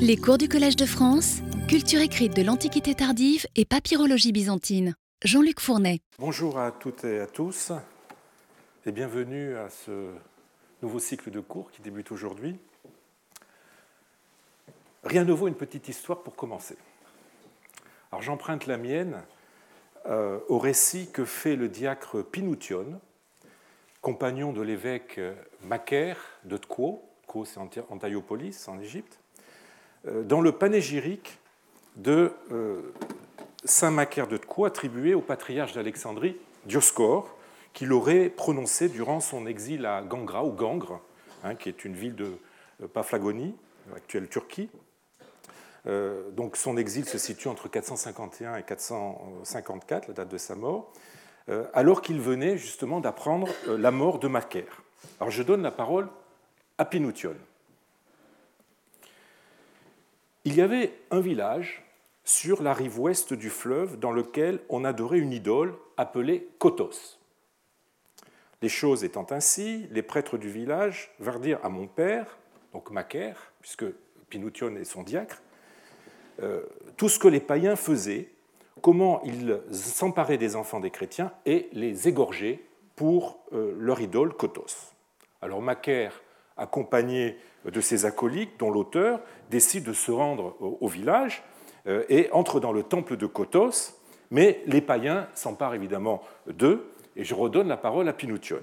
Les cours du Collège de France, culture écrite de l'Antiquité tardive et papyrologie byzantine. Jean-Luc Fournet. Bonjour à toutes et à tous et bienvenue à ce nouveau cycle de cours qui débute aujourd'hui. Rien ne vaut une petite histoire pour commencer. Alors j'emprunte la mienne euh, au récit que fait le diacre Pinoution, compagnon de l'évêque Macaire de Tko, Tko c'est Antiopolis en Égypte, dans le panégyrique de euh, Saint Macaire de Tko, attribué au patriarche d'Alexandrie, Dioscore, qu'il aurait prononcé durant son exil à Gangra, ou Gangre, hein, qui est une ville de Paphlagonie, actuelle Turquie. Euh, donc son exil se situe entre 451 et 454, la date de sa mort, alors qu'il venait justement d'apprendre la mort de Macaire. Alors je donne la parole à Pinoution. Il y avait un village sur la rive ouest du fleuve dans lequel on adorait une idole appelée Kotos. Les choses étant ainsi, les prêtres du village vinrent dire à mon père, donc Macaire, puisque Pinoution est son diacre, euh, tout ce que les païens faisaient, comment ils s'emparaient des enfants des chrétiens et les égorgeaient pour euh, leur idole Kotos. Alors Macaire accompagné de ses acolytes, dont l'auteur décide de se rendre au village euh, et entre dans le temple de Kotos, mais les païens s'emparent évidemment d'eux, et je redonne la parole à Pinoution.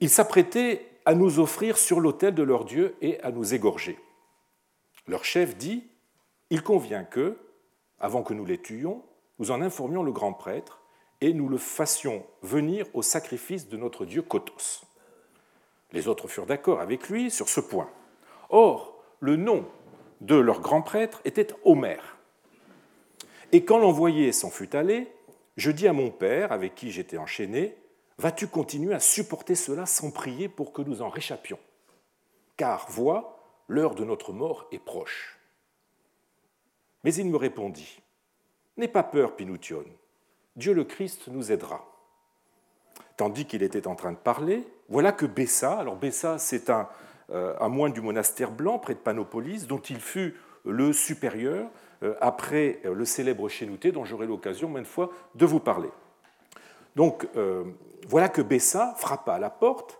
Ils s'apprêtaient à nous offrir sur l'autel de leur Dieu et à nous égorger. Leur chef dit Il convient que, avant que nous les tuions, nous en informions le grand prêtre et nous le fassions venir au sacrifice de notre Dieu Kotos. Les autres furent d'accord avec lui sur ce point. Or, le nom de leur grand prêtre était Homère. Et quand l'envoyé s'en fut allé, je dis à mon père, avec qui j'étais enchaîné, Vas-tu continuer à supporter cela sans prier pour que nous en réchappions Car, vois, l'heure de notre mort est proche. Mais il me répondit N'aie pas peur, Pinoution, Dieu le Christ nous aidera. Tandis qu'il était en train de parler, voilà que Bessa, alors Bessa c'est un, euh, moine du monastère blanc près de Panopolis, dont il fut le supérieur euh, après le célèbre Chénouté, dont j'aurai l'occasion maintes fois de vous parler. Donc euh, voilà que Bessa frappa à la porte,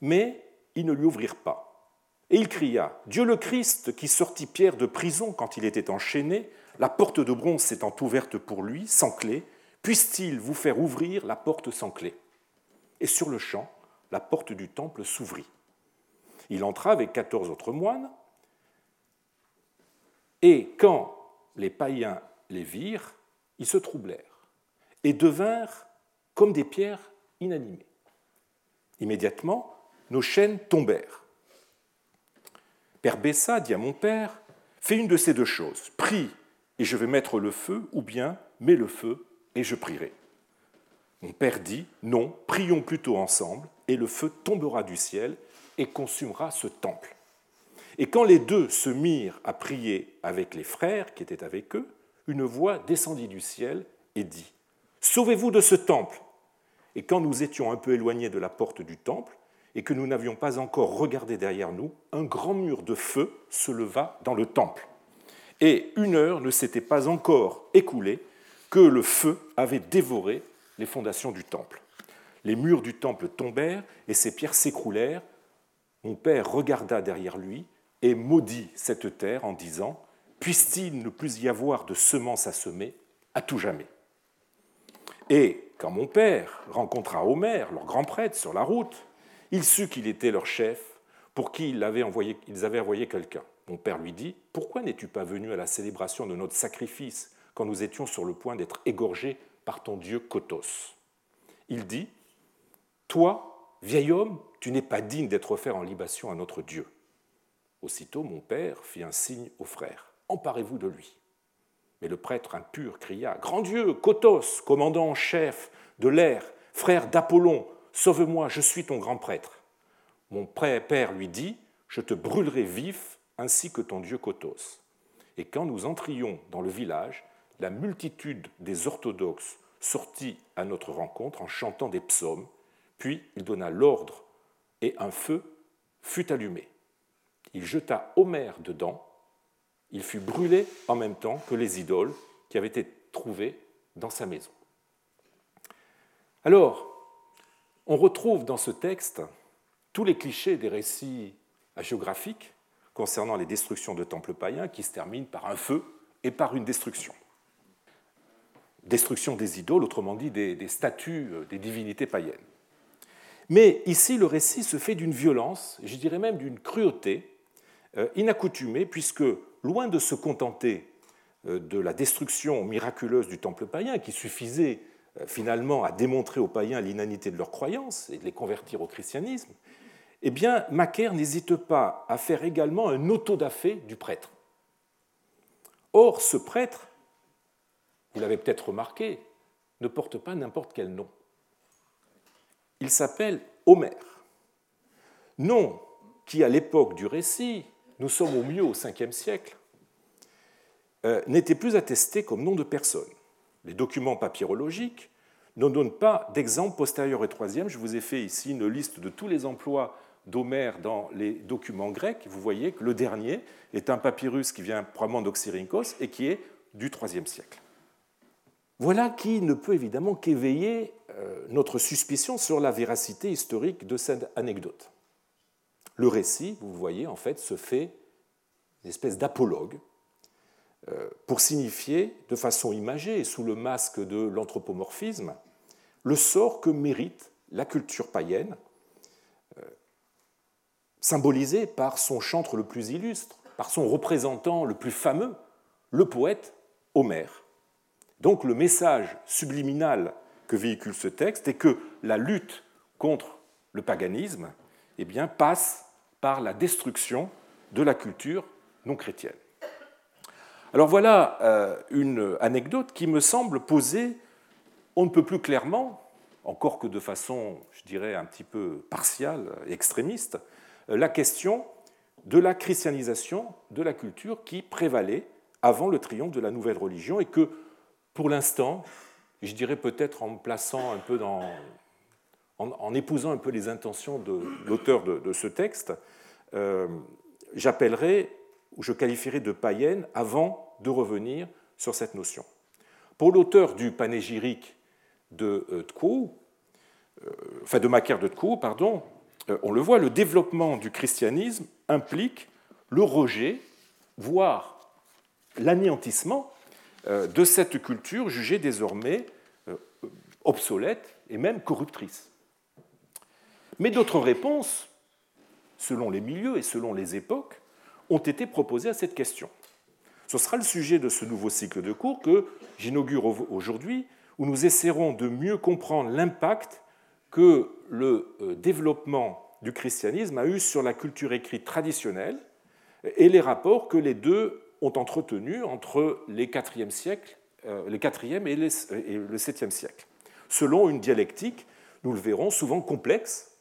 mais ils ne lui ouvrirent pas. Et il cria Dieu le Christ, qui sortit Pierre de prison quand il était enchaîné, la porte de bronze s'étant ouverte pour lui, sans clé, puisse-t-il vous faire ouvrir la porte sans clé? Et sur le champ, la porte du temple s'ouvrit. Il entra avec quatorze autres moines, et quand les païens les virent, ils se troublèrent et devinrent comme des pierres inanimées. Immédiatement, nos chaînes tombèrent. Père Bessa dit à mon père Fais une de ces deux choses, prie et je vais mettre le feu, ou bien mets le feu et je prierai. Mon père dit Non, prions plutôt ensemble, et le feu tombera du ciel et consumera ce temple. Et quand les deux se mirent à prier avec les frères qui étaient avec eux, une voix descendit du ciel et dit Sauvez-vous de ce temple Et quand nous étions un peu éloignés de la porte du temple, et que nous n'avions pas encore regardé derrière nous, un grand mur de feu se leva dans le temple. Et une heure ne s'était pas encore écoulée que le feu avait dévoré les fondations du temple. Les murs du temple tombèrent et ses pierres s'écroulèrent mon père regarda derrière lui et maudit cette terre en disant Puisse-t-il ne plus y avoir de semences à semer à tout jamais? Et quand mon père rencontra Homère, leur grand prêtre, sur la route, il sut qu'il était leur chef pour qui ils avaient envoyé quelqu'un. Mon père lui dit Pourquoi n'es-tu pas venu à la célébration de notre sacrifice quand nous étions sur le point d'être égorgés par ton dieu Kotos Il dit Toi, Vieil homme, tu n'es pas digne d'être offert en libation à notre Dieu. Aussitôt mon père fit un signe aux frères. Emparez-vous de lui. Mais le prêtre impur cria Grand Dieu, Kotos, commandant en chef de l'air, frère d'Apollon, sauve-moi, je suis ton grand prêtre. Mon père lui dit Je te brûlerai vif, ainsi que ton Dieu Kotos. Et quand nous entrions dans le village, la multitude des orthodoxes sortit à notre rencontre en chantant des psaumes puis il donna l'ordre et un feu fut allumé. il jeta Homère dedans, il fut brûlé en même temps que les idoles qui avaient été trouvées dans sa maison. Alors, on retrouve dans ce texte tous les clichés des récits géographiques concernant les destructions de temples païens qui se terminent par un feu et par une destruction. Destruction des idoles, autrement dit des, statues euh, des divinités païennes. Mais ici, le récit se fait d'une violence, je dirais même d'une cruauté euh, inaccoutumée, puisque loin de se contenter euh, de la destruction miraculeuse du temple païen, qui suffisait finalement à démontrer aux païens l'inanité de leurs croyances et de les convertir au christianisme, eh bien, Macaire n'hésite pas à faire également un autodafé du prêtre. Or, ce prêtre, vous l'avez peut-être remarqué, ne porte pas n'importe quel nom. Il s'appelle Homère. Nom qui, à l'époque du récit, nous sommes au mieux au 5 siècle, euh, n'était plus attesté comme nom de personne. Les documents papyrologiques ne donnent pas d'exemple postérieur et troisième. Je vous ai fait ici une liste de tous les emplois d'Homère dans les documents grecs, vous voyez que le dernier est un papyrus qui vient probablement d'Oxyrhynchos et qui est du IIIe siècle. Voilà qui ne peut évidemment qu'éveiller euh, notre suspicion sur la véracité historique de cette anecdote. Le récit, vous voyez, en fait, se fait une espèce d'apologue euh, pour signifier de façon imagée et sous le masque de l'anthropomorphisme le sort que mérite la culture païenne symbolisé par son chantre le plus illustre, par son représentant le plus fameux, le poète Homère. Donc le message subliminal que véhicule ce texte est que la lutte contre le paganisme eh passe par la destruction de la culture non chrétienne. Alors voilà euh, une anecdote qui me semble poser on ne peut plus clairement, encore que de façon, je dirais, un petit peu partiale, extrémiste, la question de la christianisation de la culture qui prévalait avant le triomphe de la nouvelle religion et que, pour l'instant, je dirais peut-être en me plaçant un peu dans, en, épousant un peu les intentions de l'auteur de, ce texte, euh, j'appellerai ou je qualifierai de païenne avant de revenir sur cette notion. Pour l'auteur du panégyrique de euh, euh enfin de Macaire de Tcou, pardon, on le voit, le développement du christianisme implique le rejet, voire l'anéantissement de cette culture jugée désormais euh, obsolète et même corruptrice. Mais d'autres réponses, selon les milieux et selon les époques, ont été proposées à cette question. Ce sera le sujet de ce nouveau cycle de cours que j'inaugure aujourd'hui, où nous essaierons de mieux comprendre l'impact que le euh, développement du christianisme a eu sur la culture écrite traditionnelle et les rapports que les deux ont entretenus entre les 4e siècles, euh, les 4e et, le 7e siècle, selon une dialectique, nous le verrons, souvent complexe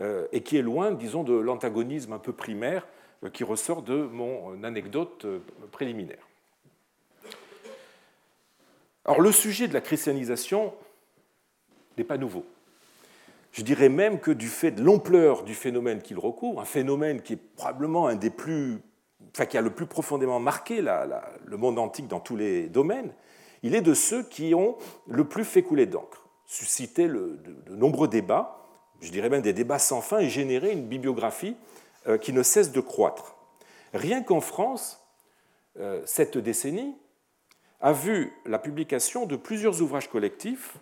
euh, et qui est loin, disons, de l'antagonisme un peu primaire qui ressort de mon anecdote préliminaire. Alors le sujet de la christianisation n'est pas nouveau. Je dirais même que du fait de l'ampleur du phénomène qu'il recouvre, un phénomène qui est probablement un des plus, enfin qui a le plus profondément marqué le monde antique dans tous les domaines, il est de ceux qui ont le plus fait couler d'encre, suscité de, nombreux débats, je dirais même des débats sans fin, et généré une bibliographie euh, qui ne cesse de croître. Rien qu'en France, euh, cette décennie a vu la publication de plusieurs ouvrages collectifs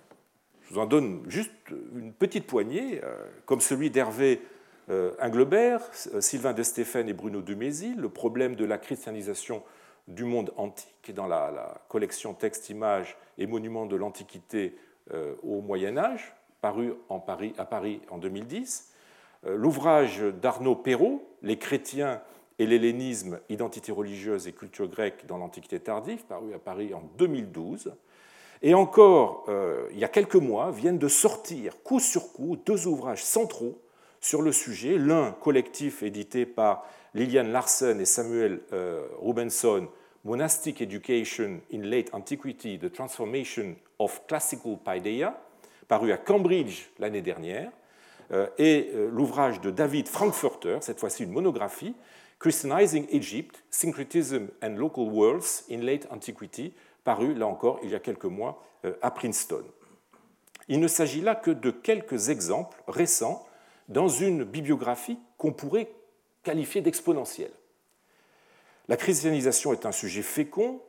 je vous en donne juste une petite poignée, euh, comme celui d'Hervé Inglebert, euh, Sylvain de Stéphane et Bruno de Mézy, Le problème de la christianisation du monde antique, dans la, collection Textes, Images et Monuments de l'Antiquité euh, au Moyen Âge, paru à Paris en 2010. L'ouvrage d'Arnaud Perrault, Les chrétiens et l'hellénisme, identité religieuse et culture grecque dans l'Antiquité tardive, paru à Paris en 2012. Et encore, euh, il y a quelques mois, viennent de sortir coup sur coup deux ouvrages centraux sur le sujet, l'un collectif édité par Liliane Larsen et Samuel euh, Rubenson, Monastic Education in Late Antiquity, The Transformation of Classical Paideia, paru à Cambridge l'année dernière, euh, et l'ouvrage de David Frankfurter, cette fois-ci une monographie, Christianizing Egypt, Syncretism and Local Worlds in Late Antiquity, paru là encore il y a quelques mois euh, à Princeton. Il ne s'agit là que de quelques exemples récents dans une bibliographie qu'on pourrait qualifier d'exponentielle. La christianisation est un sujet fécond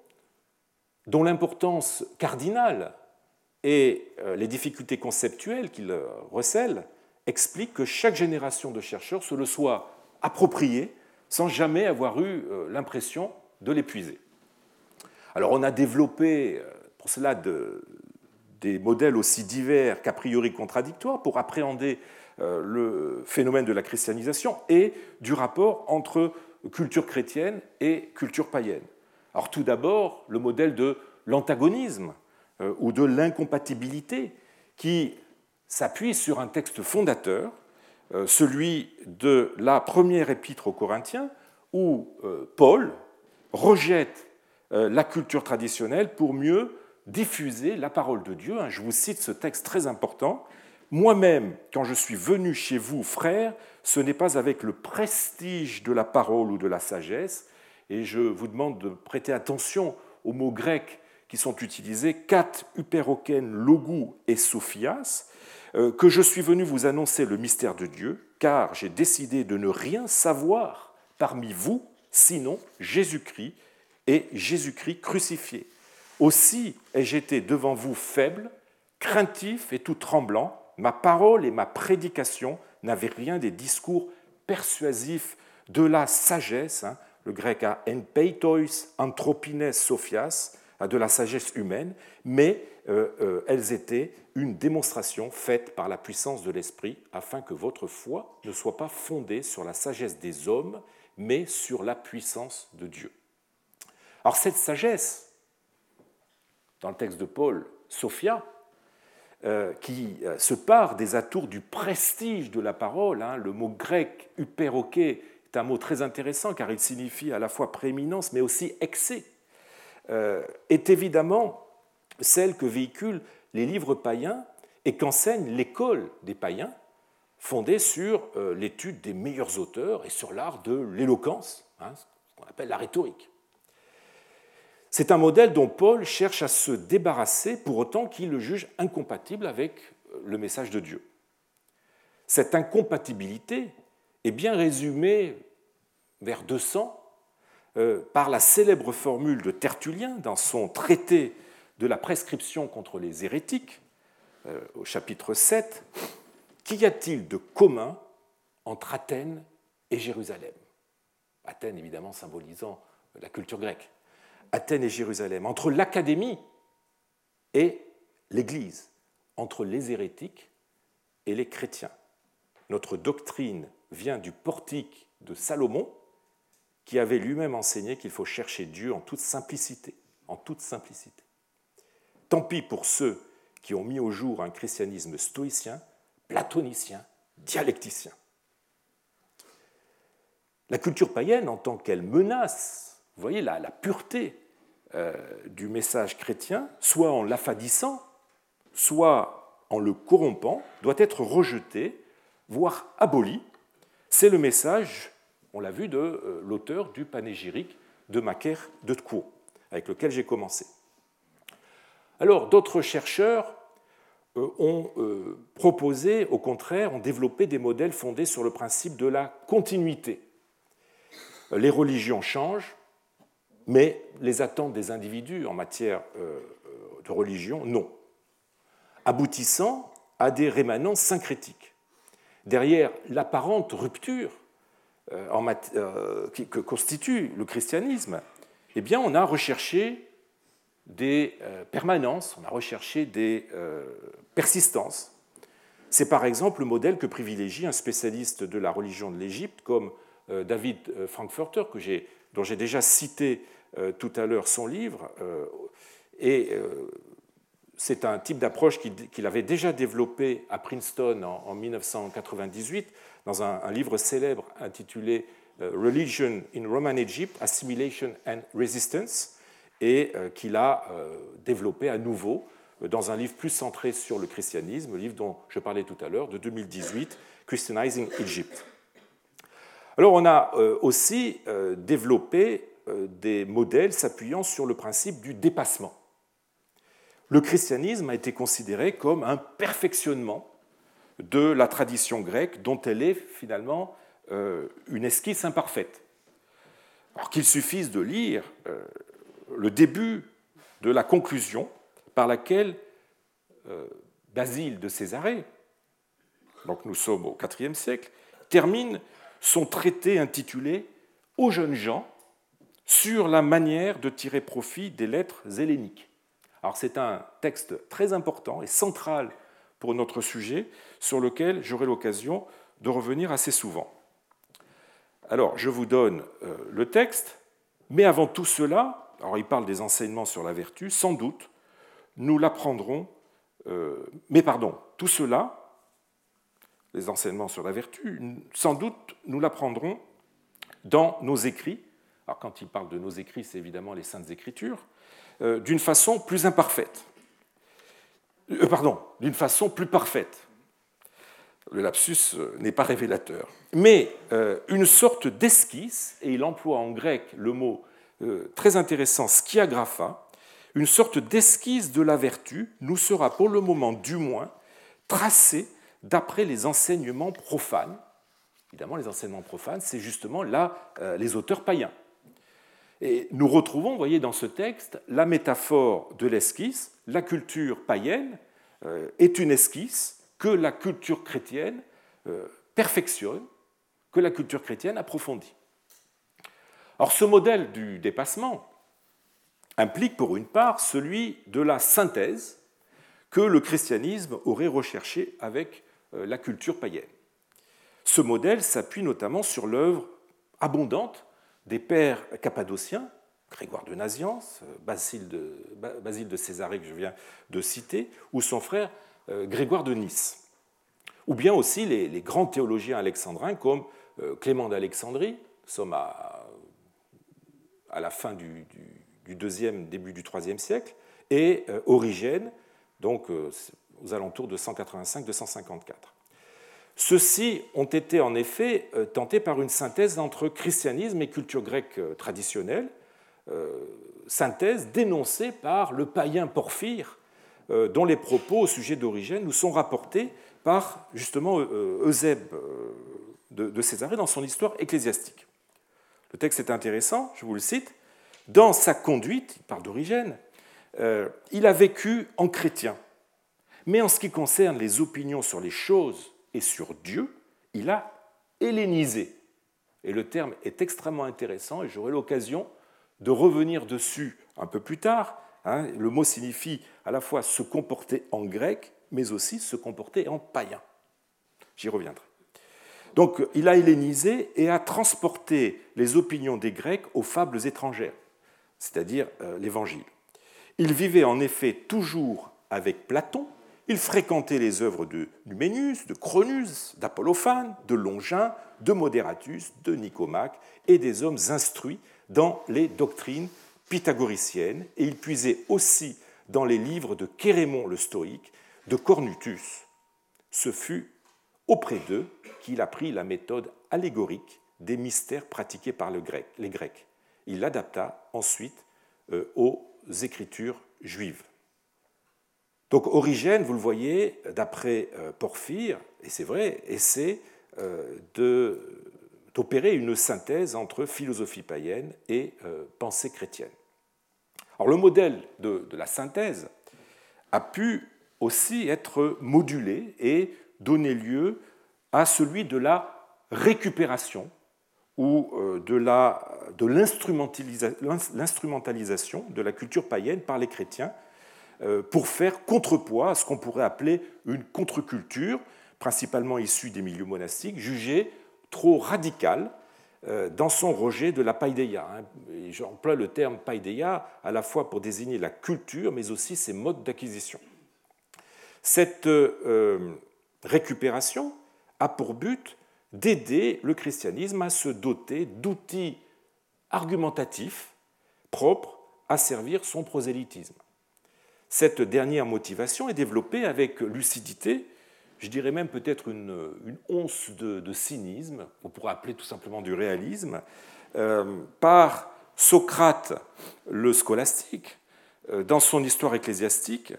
dont l'importance cardinale et euh, les difficultés conceptuelles qu'il recèle expliquent que chaque génération de chercheurs se le soit approprié sans jamais avoir eu euh, l'impression de l'épuiser. Alors on a développé euh, pour cela des modèles aussi divers qu'a priori contradictoires pour appréhender le phénomène de la christianisation et du rapport entre culture chrétienne et culture païenne. Alors tout d'abord, le modèle de l'antagonisme euh, ou de l'incompatibilité qui s'appuie sur un texte fondateur, euh, celui de la première épître aux Corinthiens, où euh, Paul rejette la culture traditionnelle pour mieux diffuser la parole de Dieu. Je vous cite ce texte très important. Moi-même, quand je suis venu chez vous, frères, ce n'est pas avec le prestige de la parole ou de la sagesse, et je vous demande de prêter attention aux mots grecs qui sont utilisés, kat, uperoken, logou et sophias, euh, que je suis venu vous annoncer le mystère de Dieu, car j'ai décidé de ne rien savoir parmi vous, sinon Jésus-Christ et Jésus-Christ crucifié. Aussi ai-je été devant vous faible, craintif et tout tremblant. Ma parole et ma prédication n'avaient rien des discours persuasifs de la sagesse, hein, le grec a enpeitois anthropines sophias, de la sagesse humaine, mais euh, euh, elles étaient une démonstration faite par la puissance de l'esprit afin que votre foi ne soit pas fondée sur la sagesse des hommes, mais sur la puissance de Dieu. Alors cette sagesse, dans le texte de Paul, Sophia, qui se part des atours du prestige de la parole, hein, le mot grec uperoké c'est un mot très intéressant car il signifie à la fois prééminence mais aussi excès, euh, est évidemment celle que véhiculent les livres païens et qu'enseigne l'école des païens, fondée sur euh, l'étude des meilleurs auteurs et sur l'art de l'éloquence, hein, ce qu'on appelle la rhétorique. C'est un modèle dont Paul cherche à se débarrasser pour autant qu'il le juge incompatible avec euh, le message de Dieu. Cette incompatibilité est bien résumé vers 200 euh, par la célèbre formule de Tertullien dans son traité de la prescription contre les hérétiques, euh, au chapitre 7, Qu'y a-t-il de commun entre Athènes et Jérusalem? Athènes, évidemment, symbolisant la culture grecque. Athènes et Jérusalem, entre l'académie et l'Église, entre les hérétiques et les chrétiens. Notre doctrine vient du portique de Salomon, qui avait lui-même enseigné qu'il faut chercher Dieu en toute simplicité, en toute simplicité. Tant pis pour ceux qui ont mis au jour un christianisme stoïcien, platonicien, dialecticien. La culture païenne, en tant qu'elle menace, vous voyez la, la pureté du message chrétien, soit en l'affadissant, soit en le corrompant, doit être rejetée voire aboli. C'est le message, on l'a vu, de euh, l'auteur du panégyrique de Macaire de Tcou, avec lequel j'ai commencé. Alors, d'autres chercheurs euh, ont euh, proposé, au contraire, ont développé des modèles fondés sur le principe de la continuité. Les religions changent, mais les attentes des individus en matière de religion, non. Aboutissant à des rémanents syncrétiques derrière l'apparente rupture euh, euh, que constitue le christianisme, eh bien, on a recherché des euh, permanences, on a recherché des persistances. C'est par exemple le modèle que privilégie un spécialiste de la religion de l'Égypte comme David Frankfurter, dont j'ai déjà cité tout à l'heure son livre, et c'est un type d'approche qu'il avait déjà développé à Princeton en 1998 dans un, livre célèbre intitulé euh, Religion in Roman Egypt, Assimilation and Resistance, et euh, qu'il a euh, développé à nouveau dans un livre plus centré sur le christianisme, le livre dont je parlais tout à l'heure, de 2018, Christianizing Egypt. Alors on a aussi développé des modèles s'appuyant sur le principe du dépassement. Le christianisme a été considéré comme un perfectionnement de la tradition grecque dont elle est finalement une esquisse imparfaite. Alors qu'il suffise de lire le début de la conclusion par laquelle euh, Basile de Césarée, donc nous sommes au IVe siècle, termine son traité intitulé Aux jeunes gens sur la manière de tirer profit des lettres helléniques. Alors c'est un texte très important et central pour notre sujet sur lequel j'aurai l'occasion de revenir assez souvent. Alors je vous donne euh, le texte, mais avant tout cela, alors il parle des enseignements sur la vertu, sans doute, nous l'apprendrons, euh, mais pardon, tout cela, les enseignements sur la vertu, sans doute nous l'apprendrons dans nos écrits, alors quand il parle de nos écrits, c'est évidemment les saintes écritures, euh, d'une façon plus imparfaite. Euh, pardon, d'une façon plus parfaite. Le lapsus n'est pas révélateur. Mais une sorte d'esquisse, et il emploie en grec le mot euh, très intéressant, skiagrapha, une sorte d'esquisse de la vertu, nous sera pour le moment du moins tracée d'après les enseignements profanes. Évidemment, les enseignements profanes, c'est justement là euh, les auteurs païens. Et nous retrouvons, vous voyez, dans ce texte, la métaphore de l'esquisse. La culture païenne euh, est une esquisse que la culture chrétienne perfectionne, que la culture chrétienne approfondit. Or, ce modèle du dépassement implique pour une part celui de la synthèse que le christianisme aurait recherché avec euh, la culture païenne. Ce modèle s'appuie notamment sur l'œuvre abondante des pères cappadociens, Grégoire de Naziance, euh, Basile de, Césarée que je viens de citer, ou son frère euh, Grégoire de Nice, ou bien aussi les, grands théologiens alexandrins comme Clément d'Alexandrie, nous sommes à la fin du, deuxième, début du troisième siècle, et euh, Origène, donc euh, aux alentours de 185-254. Ceux-ci ont été en effet euh, tentés par une synthèse entre christianisme et culture grecque traditionnelle, synthèse dénoncée par le païen Porphyre, dont les propos au sujet d'Origène nous sont rapportés par justement Eusèbe de Césarée dans son histoire ecclésiastique. Le texte est intéressant, je vous le cite. Dans sa conduite, il parle d'origine, euh, il a vécu en chrétien. Mais en ce qui concerne les opinions sur les choses et sur Dieu, il a hellénisé. Et le terme est extrêmement intéressant et j'aurai l'occasion de revenir dessus un peu plus tard. Hein. Le mot signifie à la fois se comporter en grec, mais aussi se comporter en païen. J'y reviendrai. Donc il a hellénisé et a transporté les opinions des Grecs aux fables étrangères, c'est-à-dire euh, l'Évangile. Il vivait en effet toujours avec Platon, il fréquentait les œuvres de Numénus, de Cronus, d'Apollophane, de Longin, de Moderatus, de Nicomaque et des hommes instruits dans les doctrines pythagoriciennes, et il puisait aussi dans les livres de Chérémon le stoïque, de Cornutus. Ce fut auprès d'eux qu'il a pris la méthode allégorique des mystères pratiqués par les Grecs. Il l'adapta ensuite euh, aux écritures juives. Donc Origène, vous le voyez, d'après euh, Porphyre, et c'est vrai, essaie euh, d'opérer une synthèse entre philosophie païenne et pensée chrétienne. Alors le modèle de, la synthèse a pu aussi être modulé et donner lieu à celui de la récupération ou euh, de l'instrumentalisation de, la culture païenne par les chrétiens euh, pour faire contrepoids à ce qu'on pourrait appeler une contre-culture, principalement issue des milieux monastiques, jugée trop radicale euh, dans son rejet de la paideia. Hein. J'emploie le terme paideia à la fois pour désigner la culture, mais aussi ses modes d'acquisition. Cette récupération a pour but d'aider le christianisme à se doter d'outils argumentatifs propres à servir son prosélytisme. Cette dernière motivation est développée avec lucidité je dirais même peut-être une, once de, cynisme, on pourrait appeler tout simplement du réalisme, par Socrate le scolastique, dans son histoire ecclésiastique,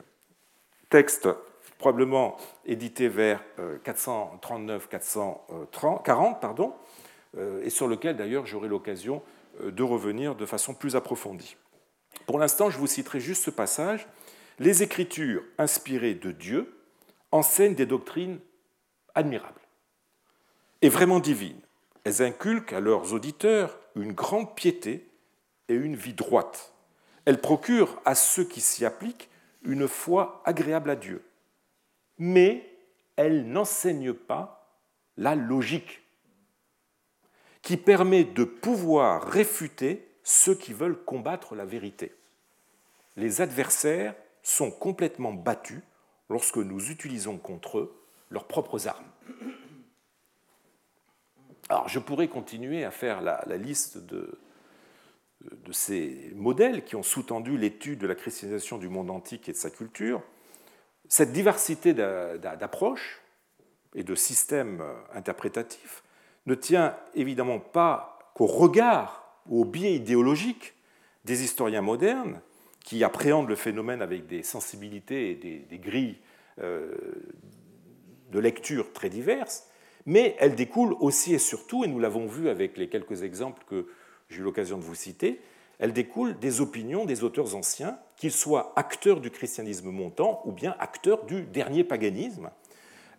texte probablement édité vers 439-440, pardon, et sur lequel d'ailleurs j'aurai l'occasion de revenir de façon plus approfondie. Pour l'instant, je vous citerai juste ce passage. Les Écritures inspirées de Dieu enseignent des doctrines admirables et vraiment divines. Elles inculquent à leurs auditeurs une grande piété et une vie droite. Elles procurent à ceux qui s'y appliquent une foi agréable à Dieu. Mais elles n'enseignent pas la logique qui permet de pouvoir réfuter ceux qui veulent combattre la vérité. Les adversaires sont complètement battus lorsque nous utilisons contre eux leurs propres armes. Alors je pourrais continuer à faire la, liste de, de ces modèles qui ont sous-tendu l'étude de la christianisation du monde antique et de sa culture. Cette diversité d'approches et de systèmes interprétatifs ne tient évidemment pas qu'au regard ou au biais idéologique des historiens modernes qui appréhendent le phénomène avec des sensibilités et des, grilles euh, de lecture très diverses, mais elle découle aussi et surtout, et nous l'avons vu avec les quelques exemples que j'ai eu l'occasion de vous citer, elle découle des opinions des auteurs anciens, qu'ils soient acteurs du christianisme montant ou bien acteurs du dernier paganisme,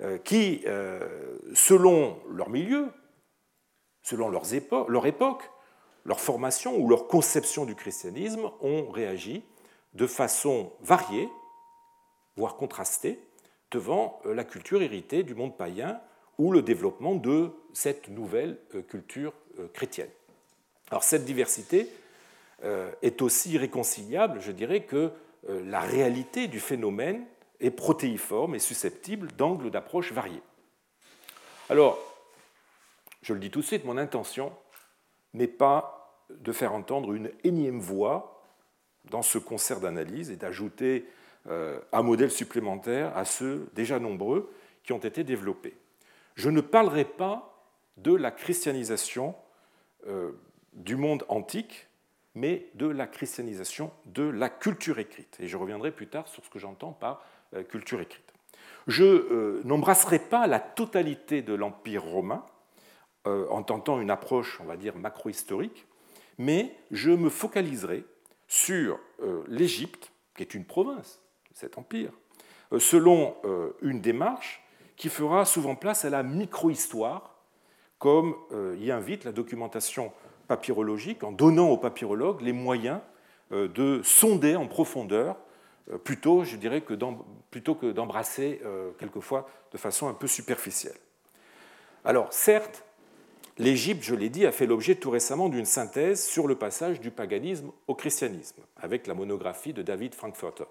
euh, qui, euh, selon leur milieu, selon leurs leur époque, leur formation ou leur conception du christianisme, ont réagi de façon variée, voire contrastée, devant euh, la culture héritée du monde païen ou le développement de cette nouvelle euh, culture euh, chrétienne. Alors cette diversité est aussi réconciliable, je dirais, que la réalité du phénomène est protéiforme et susceptible d'angles d'approche variés. Alors, je le dis tout de suite, mon intention n'est pas de faire entendre une énième voix dans ce concert d'analyse et d'ajouter euh, un modèle supplémentaire à ceux déjà nombreux qui ont été développés. Je ne parlerai pas de la christianisation euh, du monde antique, mais de la christianisation de la culture écrite. Et je reviendrai plus tard sur ce que j'entends par euh, culture écrite. Je n'embrasserai pas la totalité de l'Empire romain, en tentant une approche, on va dire, macro-historique, mais je me focaliserai sur euh, l'Égypte, qui est une province de cet empire, euh, selon une démarche qui fera souvent place à la micro-histoire, comme y invite la documentation papyrologique, en donnant aux papyrologues les moyens de sonder en profondeur, plutôt, je dirais, que plutôt que d'embrasser quelquefois de façon un peu superficielle. Alors, certes, L'Égypte, je l'ai dit, a fait l'objet tout récemment d'une synthèse sur le passage du paganisme au christianisme, avec la monographie de David Frankfurter.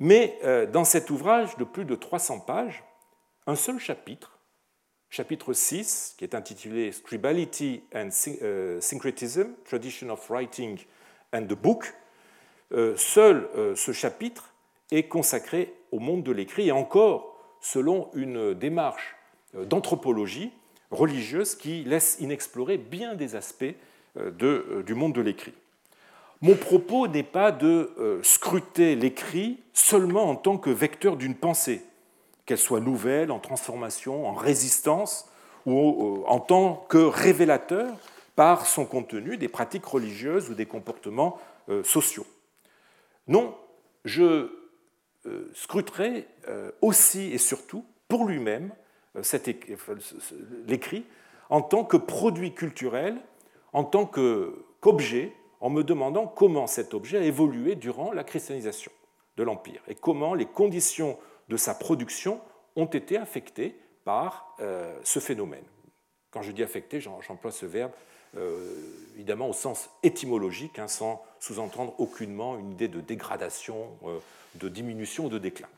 Mais euh, dans cet ouvrage de plus de 300 pages, un seul chapitre, chapitre 6, qui est intitulé Scribality and euh, Syncretism, Tradition of Writing and the Book, euh, seul ce chapitre est consacré au monde de l'écrit, et encore selon une démarche d'anthropologie religieuse qui laisse inexplorer bien des aspects euh, euh, du monde de l'écrit. Mon propos n'est pas de euh, scruter l'écrit seulement en tant que vecteur d'une pensée, qu'elle soit nouvelle, en transformation, en résistance, ou en tant que révélateur par son contenu des pratiques religieuses ou des comportements sociaux. Non, je scruterai aussi et surtout pour lui-même l'écrit en tant que produit culturel, en tant qu'objet, en me demandant comment cet objet a évolué durant la christianisation de l'Empire et comment les conditions de sa production ont été affectées par euh, ce phénomène. Quand je dis affecté, j'emploie ce verbe euh, évidemment au sens étymologique, hein, sans sous-entendre aucunement une idée de dégradation, euh, de diminution ou de déclin.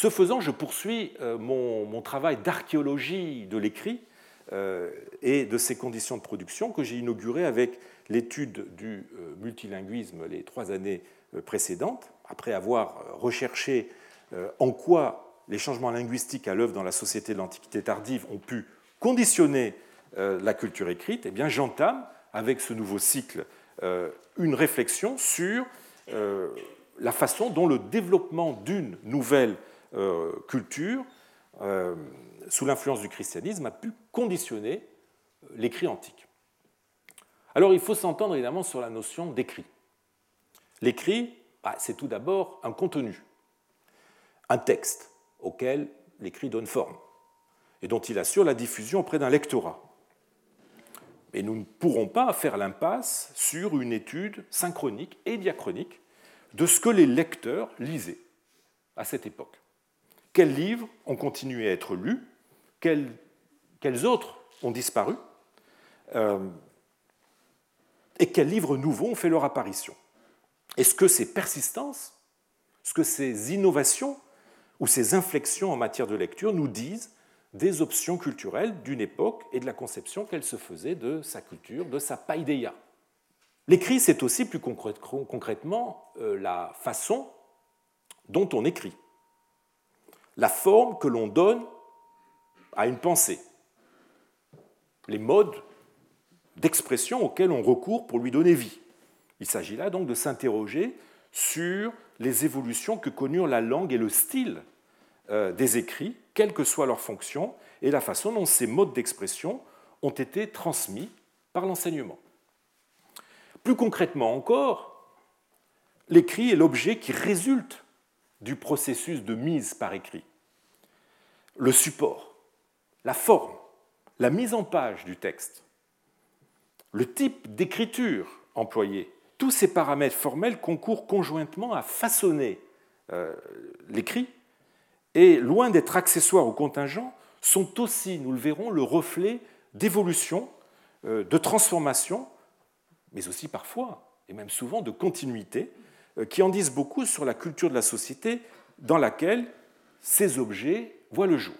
Ce faisant, je poursuis euh, mon, travail d'archéologie de l'écrit euh, et de ses conditions de production que j'ai inauguré avec l'étude du euh, multilinguisme les trois années précédentes, après avoir recherché en quoi les changements linguistiques à l'œuvre dans la société de l'Antiquité tardive ont pu conditionner la culture écrite, eh j'entame avec ce nouveau cycle une réflexion sur la façon dont le développement d'une nouvelle culture, sous l'influence du christianisme, a pu conditionner l'écrit antique. Alors il faut s'entendre évidemment sur la notion d'écrit. L'écrit, bah, c'est tout d'abord un contenu, un texte auquel l'écrit donne forme et dont il assure la diffusion auprès d'un lectorat. Mais nous ne pourrons pas faire l'impasse sur une étude synchronique et diachronique de ce que les lecteurs lisaient à cette époque. Quels livres ont continué à être lus? Quels, autres ont disparu? Euh, Et quels livres nouveaux ont fait leur apparition? Est-ce que ces persistances, est-ce que ces innovations ou ces inflexions en matière de lecture nous disent des options culturelles d'une époque et de la conception qu'elle se faisait de sa culture, de sa paideia? L'écrit, c'est aussi plus concrètement euh, la façon dont on écrit, la forme que l'on donne à une pensée, les modes d'expression auxquels on recourt pour lui donner vie. Il s'agit là donc de s'interroger sur les évolutions que connurent la langue et le style euh, des écrits, quelle que soit leur fonction, et la façon dont ces modes d'expression ont été transmis par l'enseignement. Plus concrètement encore, l'écrit est l'objet qui résulte du processus de mise par écrit. Le support, la forme, la mise en page du texte, le type d'écriture employé, tous ces paramètres formels concourent conjointement à façonner euh, l'écrit. Et, loin d'être accessoires ou contingents, sont aussi, nous le verrons, le reflet d'évolution, euh, de transformation, mais aussi parfois, et même souvent, de continuité, euh, qui en disent beaucoup sur la culture de la société dans laquelle ces objets voient le jour.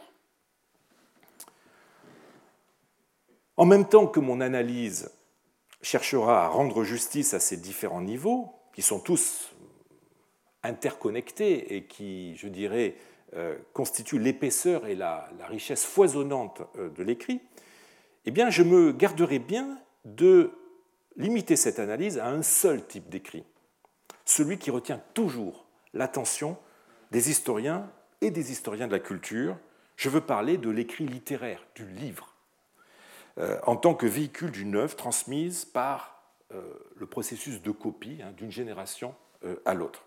En même temps que mon analyse cherchera à rendre justice à ces différents niveaux, qui sont tous interconnectés et qui, je dirais, euh, constituent l'épaisseur et la, richesse foisonnante euh, de l'écrit, eh bien, je me garderai bien de limiter cette analyse à un seul type d'écrit, celui qui retient toujours l'attention des historiens et des historiens de la culture. Je veux parler de l'écrit littéraire, du livre. Euh, en tant que véhicule d'une œuvre transmise par euh, le processus de copie hein, d'une génération euh, à l'autre.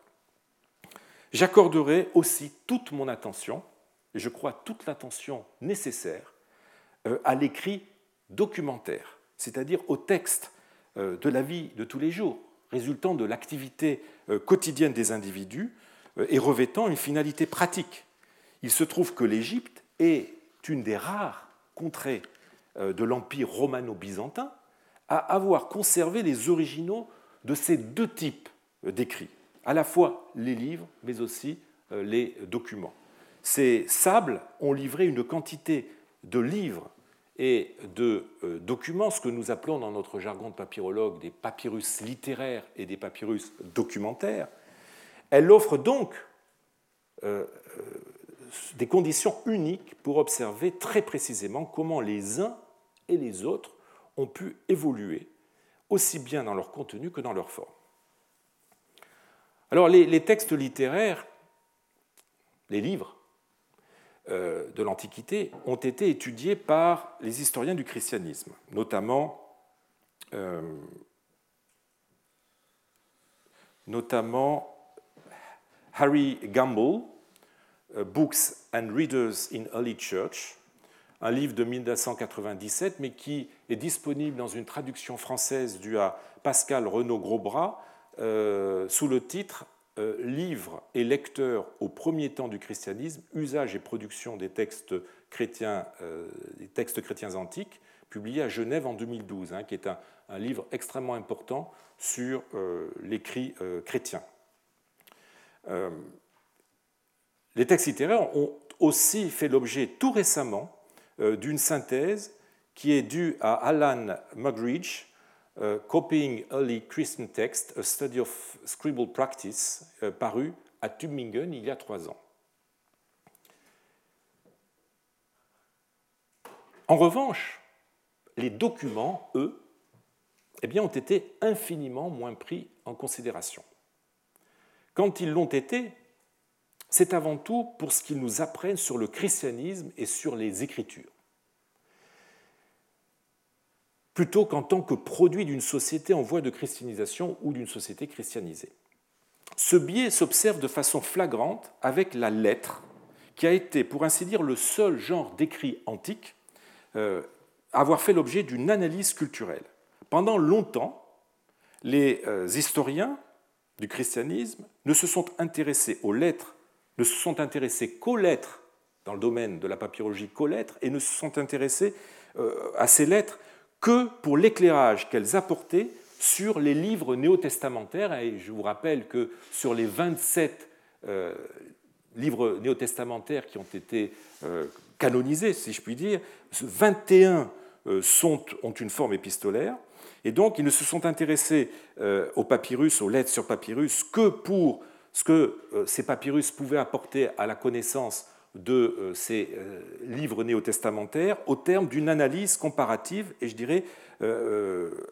J'accorderai aussi toute mon attention, et je crois toute l'attention nécessaire, à l'écrit documentaire, c'est-à-dire au texte de la vie de tous les jours, résultant de l'activité quotidienne des individus et revêtant une finalité pratique. Il se trouve que l'Égypte est une des rares contrées euh, de l'Empire romano-byzantin à avoir conservé les originaux de ces deux types d'écrits, à la fois les livres, mais aussi euh, les documents. Ces sables ont livré une quantité de livres et de euh, documents, ce que nous appelons dans notre jargon de papyrologue des papyrus littéraires et des papyrus documentaires. Elle offre donc des conditions uniques pour observer très précisément comment les uns et les autres ont pu évoluer aussi bien dans leur contenu que dans leur forme. Alors les, textes littéraires, les livres euh, de l'Antiquité ont été étudiés par les historiens du christianisme, euh, notamment Harry Gamble, euh, Books and Readers in Early Church, un livre de 1997, mais qui est disponible dans une traduction française due à Pascal Renaud Grosbras, euh, sous le titre euh, Livre et lecteur au premier temps du christianisme, usage et production des textes chrétiens, textes chrétiens antiques, publié à Genève en 2012, hein, qui est un, livre extrêmement important sur l'écrit chrétien. Euh, les textes littéraires ont aussi fait l'objet tout récemment euh, d'une synthèse qui est due à Alan Mugridge, euh, Copying Early Christian Text, A Study of Scribble Practice, paru à Tübingen il y a trois ans. En revanche, les documents, eux, eh ont été infiniment moins pris en considération. Quand ils l'ont été, c'est avant tout pour ce qu'ils nous apprennent sur le christianisme et sur les Écritures, plutôt qu'en tant que produit d'une société en voie de christianisation ou d'une société christianisée. Ce biais s'observe de façon flagrante avec la lettre, qui a été, pour ainsi dire, le seul genre d'écrit antique euh, à avoir fait l'objet d'une analyse culturelle. Pendant longtemps, les euh, historiens du christianisme ne se sont intéressés aux lettres, ne se sont intéressés qu'aux lettres dans le domaine de la papyrologie qu'aux lettres, et ne se sont intéressés euh, à ces lettres que pour l'éclairage qu'elles apportaient sur les livres néo-testamentaires. Et je vous rappelle que sur les 27 euh, livres néo-testamentaires qui ont été euh, canonisés, si je puis dire, 21 sont, ont une forme épistolaire. Et donc, ils ne se sont intéressés euh, aux papyrus, aux lettres sur papyrus, que pour ce que euh, ces papyrus pouvaient apporter à la connaissance de euh, ces livres néo-testamentaires au terme d'une analyse comparative, et je dirais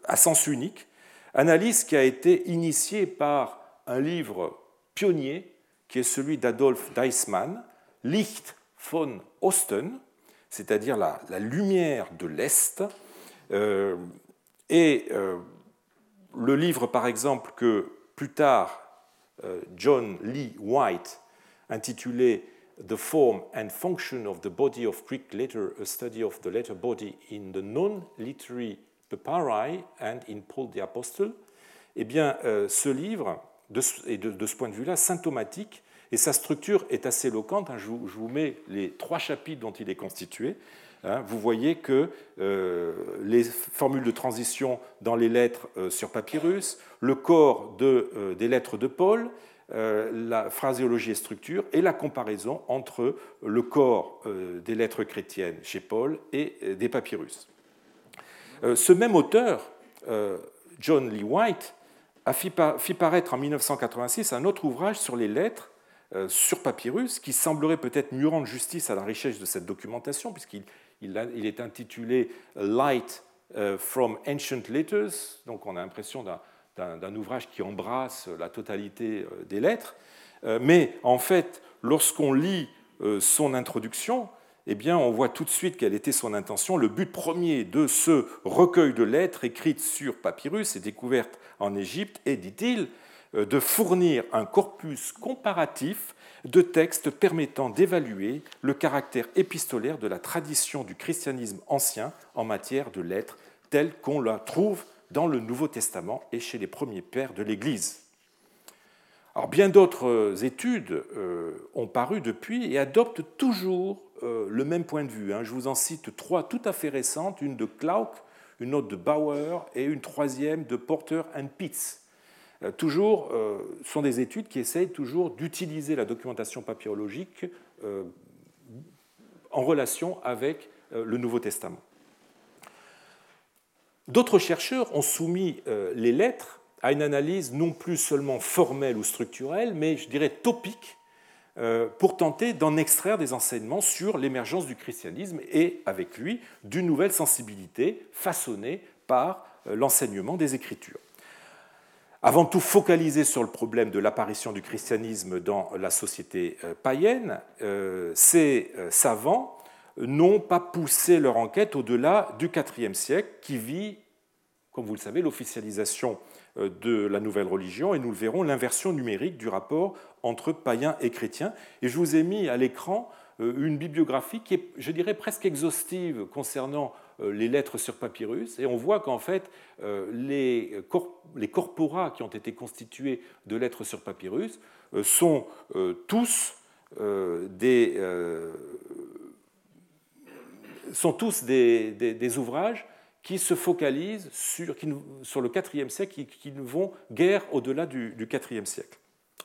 à sens unique, analyse qui a été initiée par un livre pionnier qui est celui d'Adolf Deismann, Licht von Osten, c'est-à-dire la, la, lumière de l'Est, et euh, le livre, par exemple, que plus tard euh, John Lee White intitulé The Form and Function of the Body of Greek Letter, a Study of the Letter Body in the Non-Literary Papyri and in Paul the Apostle, eh bien, euh, ce livre, de, de, ce point de vue-là, symptomatique, et sa structure est assez éloquente. Hein, je, vous, mets les trois chapitres dont il est constitué. Hein, vous voyez que euh, les formules de transition dans les lettres euh, sur papyrus, le corps euh, des lettres de Paul, la phraséologie et structure, et la comparaison entre le corps des lettres chrétiennes chez Paul et des papyrus. ce même auteur, John Lee White, a fit paraître en 1986 un autre ouvrage sur les lettres sur papyrus qui semblerait peut-être mieux rendre justice à la richesse de cette documentation, puisqu'il il, est intitulé Light euh, from Ancient Letters, donc on a l'impression d'un ouvrage qui embrasse la totalité euh, des lettres. Euh, mais en fait, lorsqu'on lit son introduction, eh bien, on voit tout de suite quelle était son intention. Le but premier de ce recueil de lettres écrites sur papyrus et découvertes en Égypte est, dit-il, de fournir un corpus comparatif de textes permettant d'évaluer le caractère épistolaire de la tradition du christianisme ancien en matière de lettres telle qu'on la trouve dans le Nouveau Testament et chez les premiers pères de l'Église. Alors, bien d'autres études euh, ont paru depuis et adoptent toujours euh, le même point de vue. Hein. Je vous en cite trois tout à fait récentes, une de Klauck, une autre de Bauer et une troisième de Porter and Pitts. Euh, toujours, euh, sont des études qui essayent toujours d'utiliser la documentation papyrologique euh, en relation avec le Nouveau Testament. D'autres chercheurs ont soumis les lettres à une analyse non plus seulement formelle ou structurelle, mais je dirais topique, pour tenter d'en extraire des enseignements sur l'émergence du christianisme et, avec lui, d'une nouvelle sensibilité façonnée par l'enseignement des Écritures avant tout focalisé sur le problème de l'apparition du christianisme dans la société euh, païenne, euh, ces euh, savants n'ont pas poussé leur enquête au-delà du IVe siècle, qui vit, comme vous le savez, l'officialisation de la nouvelle religion, et nous le verrons, l'inversion numérique du rapport entre païens et chrétiens. Et je vous ai mis à l'écran une bibliographie qui est, je dirais, presque exhaustive concernant les lettres sur papyrus, et on voit qu'en fait, euh, les, corpora qui ont été constitués de lettres sur papyrus euh, sont tous des, ouvrages qui se focalisent sur, sur le IVe siècle, qui, ne vont guère au-delà du IVe siècle.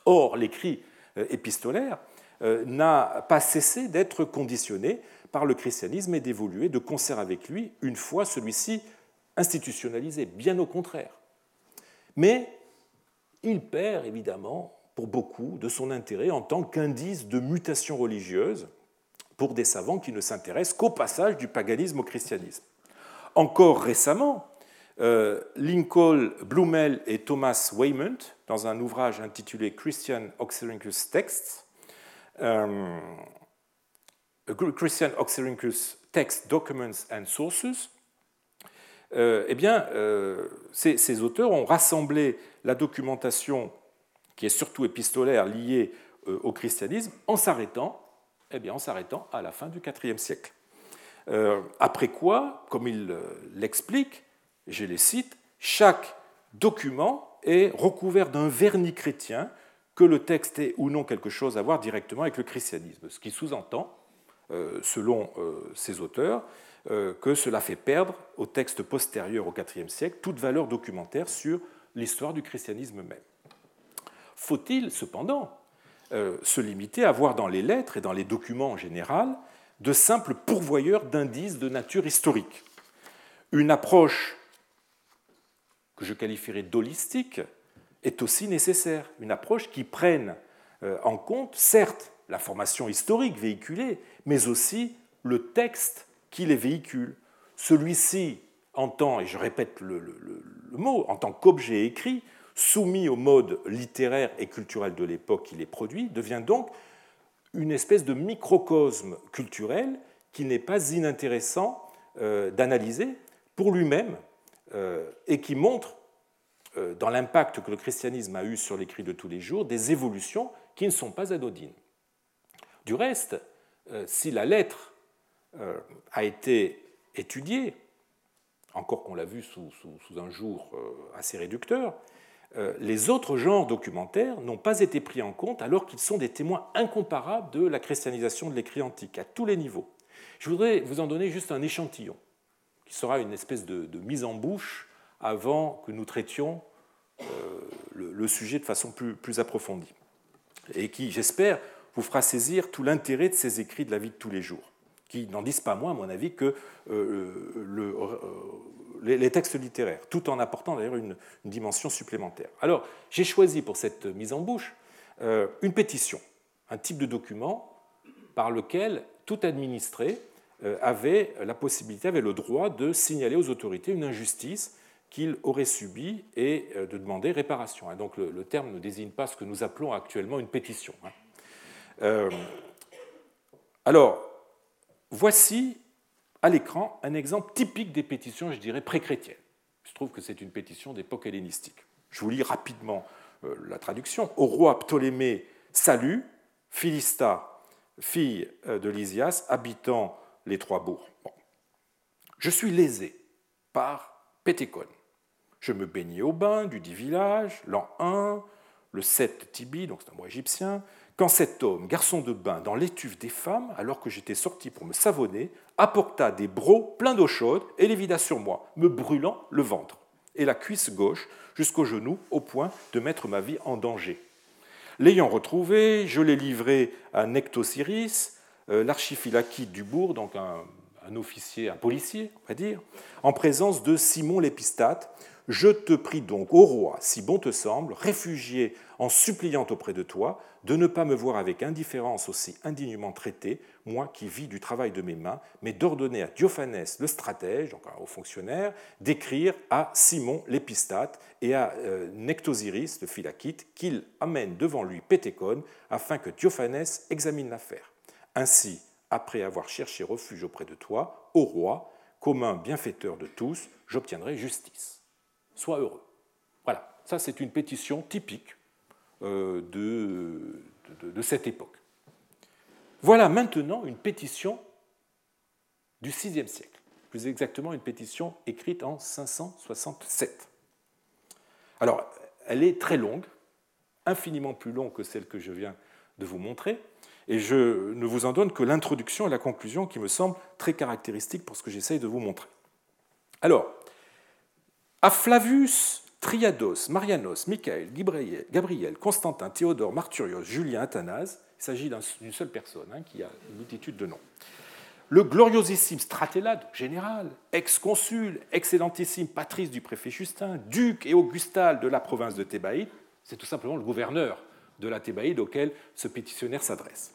Or, l'écrit épistolaire n'a pas cessé d'être conditionné par le christianisme et d'évoluer de concert avec lui une fois celui-ci institutionnalisé, bien au contraire. Mais il perd évidemment pour beaucoup de son intérêt en tant qu'indice de mutation religieuse pour des savants qui ne s'intéressent qu'au passage du paganisme au christianisme. Encore récemment, euh, Lincoln Blumel et Thomas Waymont, dans un ouvrage intitulé Christian Oxyrhynchus Texts, euh, Christian Oxyrhynchus Text Documents and Sources, euh, eh bien, ces, ces, auteurs ont rassemblé la documentation qui est surtout épistolaire liée au christianisme en s'arrêtant eh bien, en s'arrêtant à la fin du IVe siècle. après quoi, comme il l'explique, je les cite, chaque document est recouvert d'un vernis chrétien, que le texte ait ou non quelque chose à voir directement avec le christianisme, ce qui sous-entend, euh, selon euh, ces auteurs, euh, que cela fait perdre au texte postérieur au IVe siècle toute valeur documentaire sur l'histoire du christianisme même. Faut-il cependant se limiter à voir dans les lettres et dans les documents en général de simples pourvoyeurs d'indices de nature historique? Une approche que je qualifierais d'holistique est aussi nécessaire. Une approche qui prenne euh, en compte, certes, la formation historique véhiculée, mais aussi le texte qui les véhicule. Celui-ci, en tant, et je répète le, mot, en tant qu'objet écrit, soumis au mode littéraire et culturel de l'époque qui les produit, devient donc une espèce de microcosme culturel qui n'est pas inintéressant euh, d'analyser pour lui-même euh, et qui montre, euh, dans l'impact que le christianisme a eu sur l'écrit de tous les jours, des évolutions qui ne sont pas anodines. Du reste, euh, si la lettre a été étudiée, encore qu'on l'a vu sous, un jour assez réducteur, les autres genres documentaires n'ont pas été pris en compte alors qu'ils sont des témoins incomparables de la christianisation de l'écrit antique à tous les niveaux. Je voudrais vous en donner juste un échantillon qui sera une espèce de, mise en bouche avant que nous traitions euh, le, sujet de façon plus, plus approfondie, et qui, j'espère, vous fera saisir tout l'intérêt de ces écrits de la vie de tous les jours, qui n'en disent pas moins, à mon avis, que euh, le, euh, les, textes littéraires, tout en apportant d'ailleurs une, dimension supplémentaire. Alors, j'ai choisi pour cette mise en bouche une pétition, un type de document par lequel tout administré euh, avait la possibilité, avait le droit de signaler aux autorités une injustice qu'il aurait subie et euh, de demander réparation. Donc le, terme ne désigne pas ce que nous appelons actuellement une pétition. Euh, alors, voici à l'écran un exemple typique des pétitions, je dirais, pré-chrétiennes. Je trouve que c'est une pétition d'époque hellénistique. Je vous lis rapidement la traduction. Au roi Ptolémée, salut, Philista, fille de Lysias, habitant les trois bourgs. Je suis lésé par Pétécone. Je me baignais au bain du dit village, l'an 1, le 7 Tibi, donc c'est un mot égyptien, quand cet homme, garçon de bain, dans l'étuve des femmes, alors que j'étais sorti pour me savonner, apporta des brocs pleins d'eau chaude et les vida sur moi, me brûlant le ventre et la cuisse gauche jusqu'au genou, au point de mettre ma vie en danger. L'ayant retrouvé, je l'ai livré à Nectosiris, euh, l'archiphylaquite du bourg, donc un, officier, un policier, on va dire, en présence de Simon l'épistate. Je te prie donc, ô roi, si bon te semble, réfugié en suppliant auprès de toi, de ne pas me voir avec indifférence aussi indignement traité, moi qui vis du travail de mes mains, mais d'ordonner à Diophanès le stratège, donc haut fonctionnaire, d'écrire à Simon l'épistate et à euh, Nectosiris le phylakite qu'il amène devant lui Pétécone afin que Diophanès examine l'affaire. Ainsi, après avoir cherché refuge auprès de toi, ô roi, commun bienfaiteur de tous, j'obtiendrai justice. Sois heureux. Voilà, ça c'est une pétition typique euh, de, de, cette époque. Voilà maintenant une pétition du VIe siècle, plus exactement une pétition écrite en 567. Alors, elle est très longue, infiniment plus longue que celle que je viens de vous montrer, et je ne vous en donne que l'introduction et la conclusion qui me semblent très caractéristiques pour ce que j'essaye de vous montrer. Alors, à Flavius, Triados, Marianos, Michael, Gabriel, Constantin, Théodore, Marturios, Julien, Athanase, il s'agit d'une seule personne hein, qui a une multitude de noms. Le gloriosissime Stratélade, général, ex-consul, excellentissime patrice du préfet Justin, duc et augustal de la province de Thébaïde, c'est tout simplement le gouverneur de la Thébaïde auquel ce pétitionnaire s'adresse.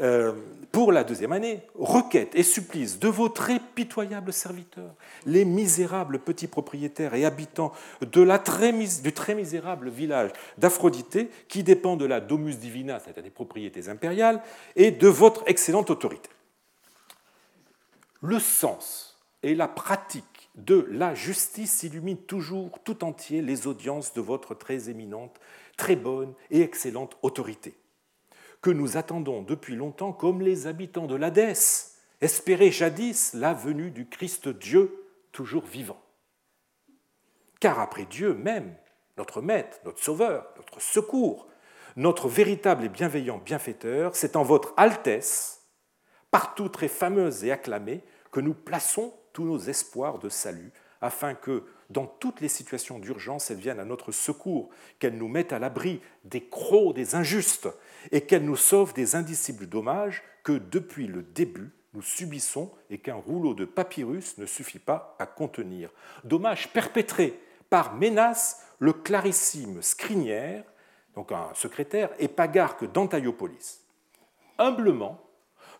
Euh, pour la deuxième année, requête et supplice de vos très pitoyables serviteurs, les misérables petits propriétaires et habitants du très misérable village d'Aphrodité, qui dépend de la Domus Divina, c'est-à-dire des propriétés impériales, et de votre excellente autorité. Le sens et la pratique de la justice illumine toujours tout entier les audiences de votre très éminente, très bonne et excellente autorité, que nous attendons depuis longtemps comme les habitants de l'Hadès espéraient jadis la venue du Christ Dieu toujours vivant. Car après Dieu même, notre Maître, notre Sauveur, notre secours, notre véritable et bienveillant bienfaiteur, c'est en votre Altesse, partout très fameuse et acclamée, que nous plaçons tous nos espoirs de salut, afin que, dans toutes les situations d'urgence, elles viennent à notre secours, qu'elles nous mettent à l'abri des crocs des injustes, et qu'elles nous sauvent des indicibles dommages que, depuis le début, nous subissons et qu'un rouleau de papyrus ne suffit pas à contenir. Dommages perpétrés par Ménas, le clarissime scrinière, donc un secrétaire, et pagarque d'Antaiopolis. Humblement,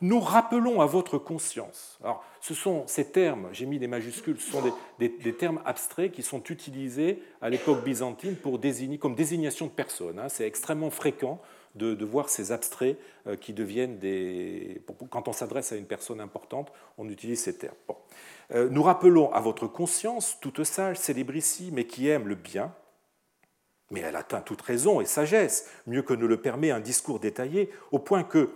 nous rappelons à votre conscience. Alors, ce sont ces termes, j'ai mis des majuscules, ce sont des, termes abstraits qui sont utilisés à l'époque byzantine pour désigner, comme désignation de personnes. Hein. C'est extrêmement fréquent de, voir ces abstraits euh, qui deviennent des. Quand on s'adresse à une personne importante, on utilise ces termes. Euh, nous rappelons à votre conscience, toute sage, célébrissime mais qui aime le bien, mais elle atteint toute raison et sagesse, mieux que ne le permet un discours détaillé, au point que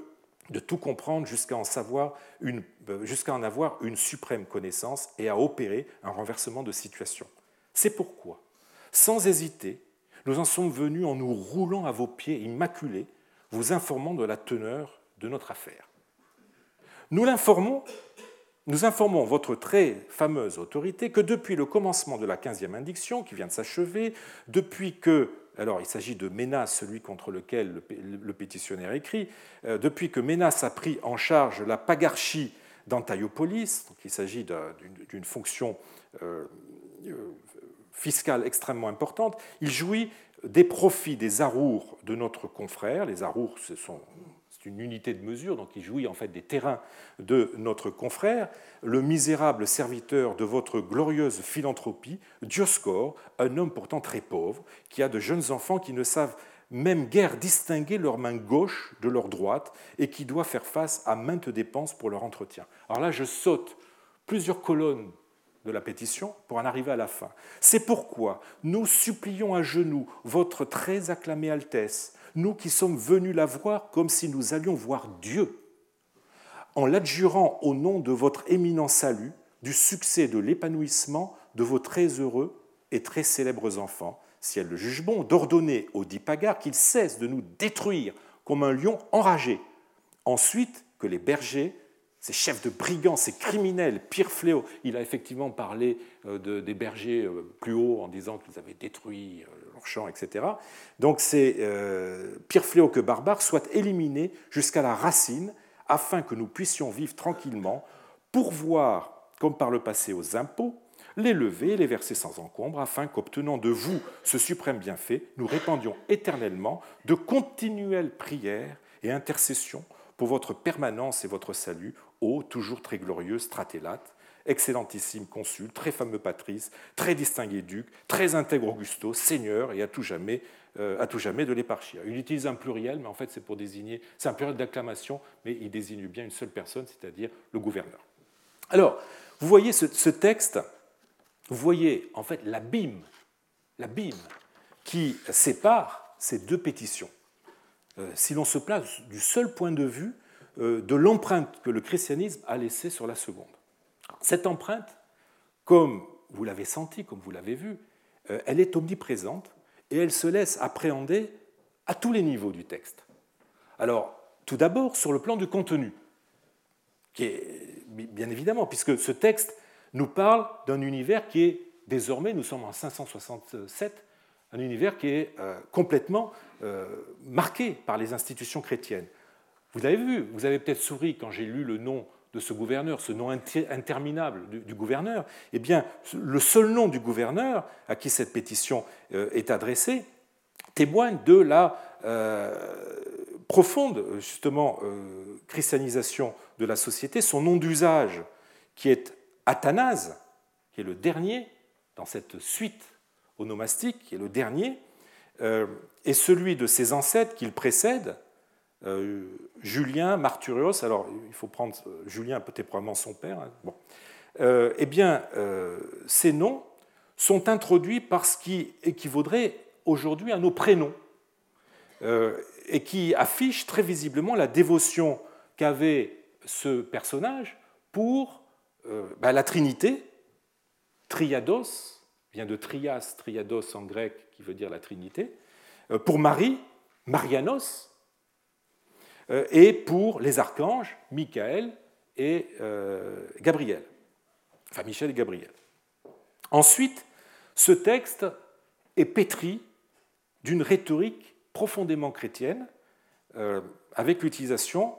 de tout comprendre euh, jusqu'à en avoir une suprême connaissance et à opérer un renversement de situation. C'est pourquoi, sans hésiter, nous en sommes venus en nous roulant à vos pieds immaculés, vous informant de la teneur de notre affaire. Nous l'informons, nous informons votre très fameuse autorité que depuis le commencement de la 15e indiction, qui vient de s'achever, depuis que alors il s'agit de Ménas, celui contre lequel le pétitionnaire écrit, euh, depuis que Ménas a pris en charge la pagarchie d'Antaiopolis, donc il s'agit d'une fonction euh, euh, fiscale extrêmement importante, il jouit des profits des arours de notre confrère. Les arours, ce sont c'est une unité de mesure, donc il jouit en fait des terrains de notre confrère, le misérable serviteur de votre glorieuse philanthropie, Dioscore, un homme pourtant très pauvre, qui a de jeunes enfants qui ne savent même guère distinguer leur main gauche de leur droite et qui doit faire face à maintes dépenses pour leur entretien. Alors là, je saute plusieurs colonnes de la pétition pour en arriver à la fin. C'est pourquoi nous supplions à genoux votre très acclamée Altesse nous qui sommes venus la voir comme si nous allions voir Dieu, en l'adjurant au nom de votre éminent salut, du succès de l'épanouissement de vos très heureux et très célèbres enfants, si elle le juge bon, d'ordonner au dit Pagar qu'il cesse de nous détruire comme un lion enragé. Ensuite, que les bergers ces chefs de brigands, ces criminels, pire fléau. Il a effectivement parlé euh, des bergers euh, plus haut en disant qu'ils avaient détruit euh, etc. Donc ces pire fléaux que barbares soient éliminés jusqu'à la racine afin que nous puissions vivre tranquillement, pourvoir, comme par le passé, aux impôts, les lever et les verser sans encombre, afin qu'obtenant de vous ce suprême bienfait, nous répandions éternellement de continuelles prières et intercessions pour votre permanence et votre salut, ô toujours très glorieux Stratélate, excellentissime consul, très fameux patrice, très distingué duc, très intègre Augusto, seigneur et à tout jamais, euh, à tout jamais de l'éparchie. Il utilise un pluriel, mais en fait c'est pour désigner, c'est un pluriel d'acclamation, mais il désigne bien une seule personne, c'est-à-dire le gouverneur. Alors, vous voyez ce, texte, vous voyez en fait l'abîme, l'abîme qui sépare ces deux pétitions. Euh, si l'on se place du seul point de vue euh, de l'empreinte que le christianisme a laissée sur la seconde. Cette empreinte, comme vous l'avez senti, comme vous l'avez vu, euh, elle est omniprésente et elle se laisse appréhender à tous les niveaux du texte. Alors, tout d'abord, sur le plan du contenu, qui est bien évidemment, puisque ce texte nous parle d'un univers qui est désormais, nous sommes en 567, un univers qui est complètement euh, marqué par les institutions chrétiennes. Vous l'avez vu, vous avez peut-être souri quand j'ai lu le nom de ce gouverneur, ce nom interminable du, gouverneur. Eh bien, le seul nom du gouverneur à qui cette pétition euh, est adressée témoigne de la euh, profonde, justement, christianisation de la société, son nom d'usage, qui est Athanase, qui est le dernier dans cette suite onomastique, qui est le dernier, est celui de ses ancêtres qu'il précède, Julien, Marturios, alors il faut prendre Julien, peut-être probablement son père, hein, bon. eh bien, ces noms sont introduits par ce qui équivaudrait aujourd'hui à nos prénoms euh, et qui affiche très visiblement la dévotion qu'avait ce personnage pour euh, bah, la Trinité, Triados, vient de trias, triados en grec qui veut dire la Trinité, euh, pour Marie, Marianos, et pour les archanges, Michael et Gabriel, enfin Michel et Gabriel. Ensuite, ce texte est pétri d'une rhétorique profondément chrétienne, euh, avec l'utilisation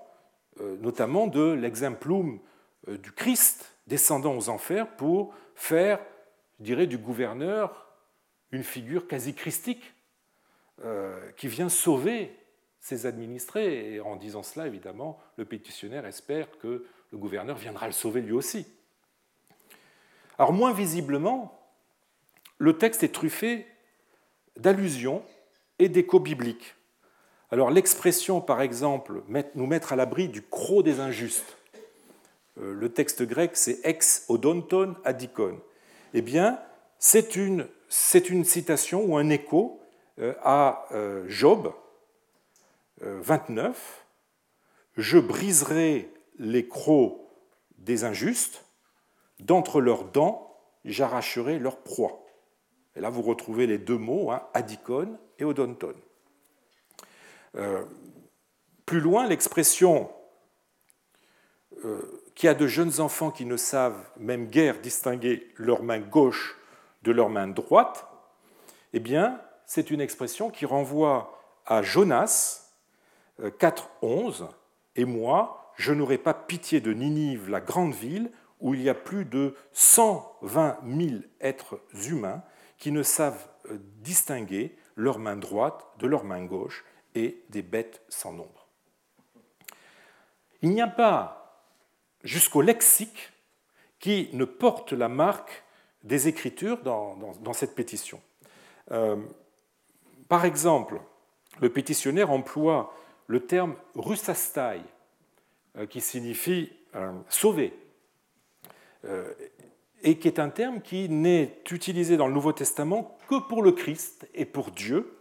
euh, notamment de l'exemplum euh, du Christ descendant aux enfers pour faire, je dirais, du gouverneur une figure quasi christique qui vient sauver ses administrés. Et en disant cela, évidemment, le pétitionnaire espère que le gouverneur viendra le sauver lui aussi. Alors moins visiblement, le texte est truffé d'allusions et d'échos bibliques. Alors l'expression, par exemple, nous mettre à l'abri du croc des injustes, euh, le texte grec c'est ex odonton adikon. Eh bien, c'est une, une, citation ou un écho euh, à euh, Job 29. Je briserai les crocs des injustes, d'entre leurs dents, j'arracherai leur proie. Et là, vous retrouvez les deux mots, hein, et odonton. Euh, plus loin, l'expression euh, qui a de jeunes enfants qui ne savent même guère distinguer leur main gauche de leur main droite, eh bien, c'est une expression qui renvoie à Jonas 4.11, euh, et moi, je n'aurai pas pitié de Ninive, la grande ville, où il y a plus de 120 000 êtres humains qui ne savent euh, distinguer leur main droite de leur main gauche et des bêtes sans nombre. Il n'y a pas jusqu'au lexique qui ne porte la marque des Écritures dans, cette pétition. Euh, par exemple, le pétitionnaire emploie le terme russastai, euh, qui signifie sauver et qui est un terme qui n'est utilisé dans le Nouveau Testament que pour le Christ et pour Dieu,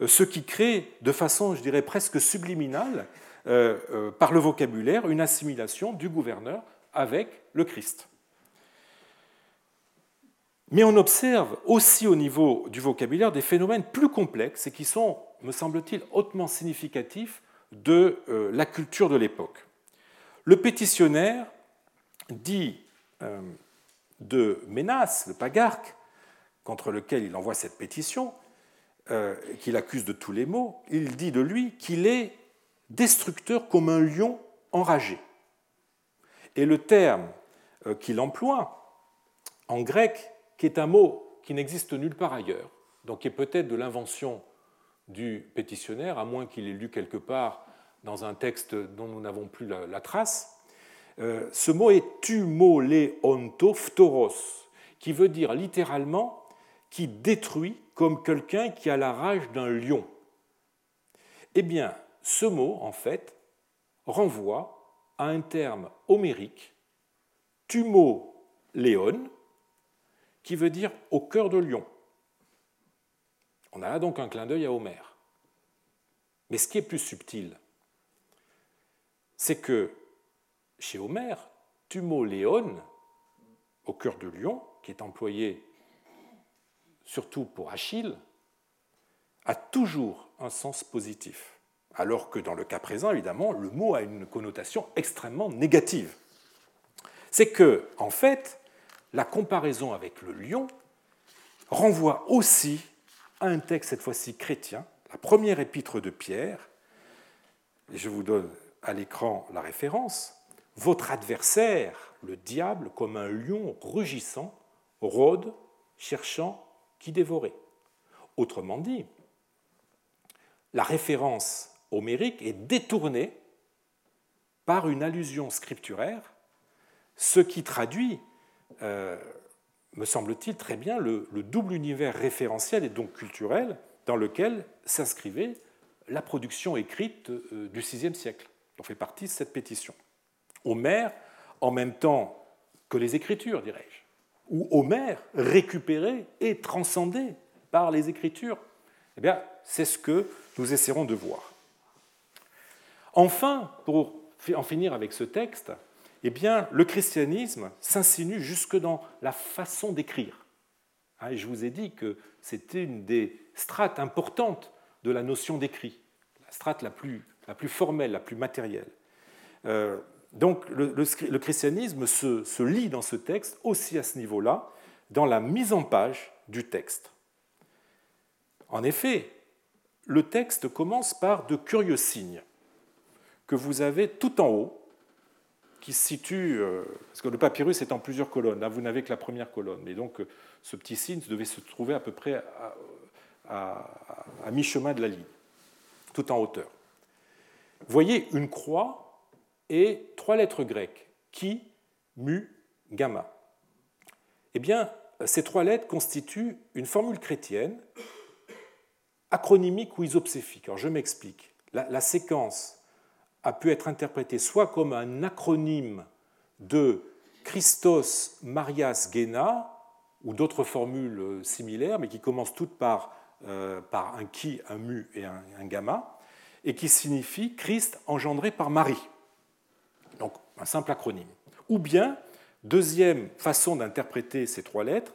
euh, ce qui crée de façon, je dirais, presque subliminale, euh, euh, par le vocabulaire, une assimilation du gouverneur avec le Christ. Mais on observe aussi au niveau du vocabulaire des phénomènes plus complexes et qui sont, me semble-t-il, hautement significatifs de la culture de l'époque. Le pétitionnaire dit de Ménas, le pagarque, contre lequel il envoie cette pétition, euh, qu'il accuse de tous les maux, il dit de lui qu'il est destructeur comme un lion enragé. Et le terme euh, qu'il emploie en grec, qui est un mot qui n'existe nulle part ailleurs, donc qui est peut-être de l'invention du pétitionnaire, à moins qu'il ait lu quelque part dans un texte dont nous n'avons plus la trace, euh, ce mot est tumoleontophthoros, qui veut dire littéralement qui détruit comme quelqu'un qui a la rage d'un lion. Eh bien, ce mot, en fait, renvoie à un terme homérique, tumoléon, qui veut dire au cœur de lion. On a là donc un clin d'œil à Homère. Mais ce qui est plus subtil, c'est que chez Homère, tumoléon, au cœur de lion, qui est employé surtout pour Achille, a toujours un sens positif. Alors que dans le cas présent, évidemment, le mot a une connotation extrêmement négative. C'est que, en fait, la comparaison avec le lion renvoie aussi un texte, cette fois-ci chrétien, la première épître de Pierre, et je vous donne à l'écran la référence, votre adversaire, le diable, comme un lion rugissant, rôde, cherchant qui dévorer. Autrement dit, la référence homérique est détourné par une allusion scripturaire, ce qui traduit, euh, me semble-t-il, très bien le, double univers référentiel et donc culturel dans lequel s'inscrivait la production écrite euh, du VIe siècle, dont fait partie cette pétition. Homère, en même temps que les Écritures, dirais-je, ou Homère récupéré et transcendé par les Écritures, eh bien, c'est ce que nous essaierons de voir. Enfin, pour en finir avec ce texte, eh bien, le christianisme s'insinue jusque dans la façon d'écrire. Et je vous ai dit que c'était une des strates importantes de la notion d'écrit, la strate la plus, formelle, la plus matérielle. Euh, donc le, christianisme se, lit dans ce texte aussi à ce niveau-là, dans la mise en page du texte. En effet, le texte commence par de curieux signes que vous avez tout en haut, qui se situe, euh, parce que le papyrus est en plusieurs colonnes, là vous n'avez que la première colonne, et donc euh, ce petit signe devait se trouver à peu près à, mi-chemin de la ligne, tout en hauteur. Voyez une croix et trois lettres grecques, qui, mu, gamma. Eh bien, ces trois lettres constituent une formule chrétienne, acronymique ou isopséfique. Alors je m'explique. la séquence a pu être interprété soit comme un acronyme de Christos Marias Gena, ou d'autres formules euh, similaires, mais qui commencent toutes par, euh, par un qui, un mu et un, gamma, et qui signifie Christ engendré par Marie. Donc un simple acronyme. Ou bien, deuxième façon d'interpréter ces trois lettres,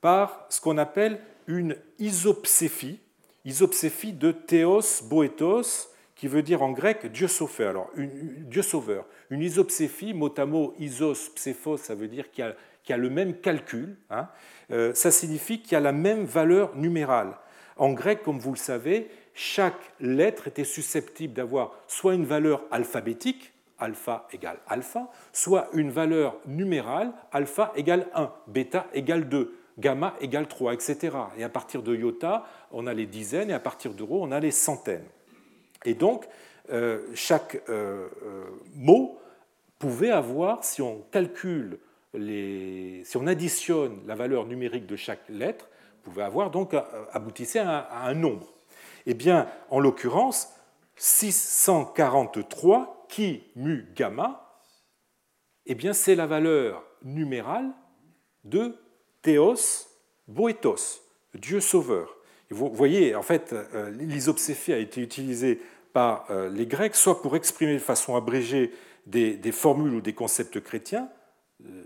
par ce qu'on appelle une isopséphie, isopséphie de théos boétos, qui veut dire en grec Dieu sauveur. Alors, une, Dieu sauveur. Une isopséphie, mot à mot, isos, psephos, ça veut dire qu'il y, a le même calcul. Hein. Euh, ça signifie qu'il y a la même valeur numérale. En grec, comme vous le savez, chaque lettre était susceptible d'avoir soit une valeur alphabétique, alpha égale alpha, soit une valeur numérale, alpha égale 1, bêta égale 2, gamma égale 3, etc. Et à partir de iota, on a les dizaines, et à partir d'euro, on a les centaines. Et donc, euh, chaque euh, euh, mot pouvait avoir, si on calcule, les, si on additionne la valeur numérique de chaque lettre, pouvait avoir donc aboutissait à, un nombre. Eh bien, en l'occurrence, 643 qui mu gamma, eh bien, c'est la valeur numérale de Théos Boétos, Dieu sauveur. vous voyez, en fait, l'isopséphie a été utilisée par euh, les Grecs, soit pour exprimer de façon abrégée des, formules ou des concepts chrétiens, euh,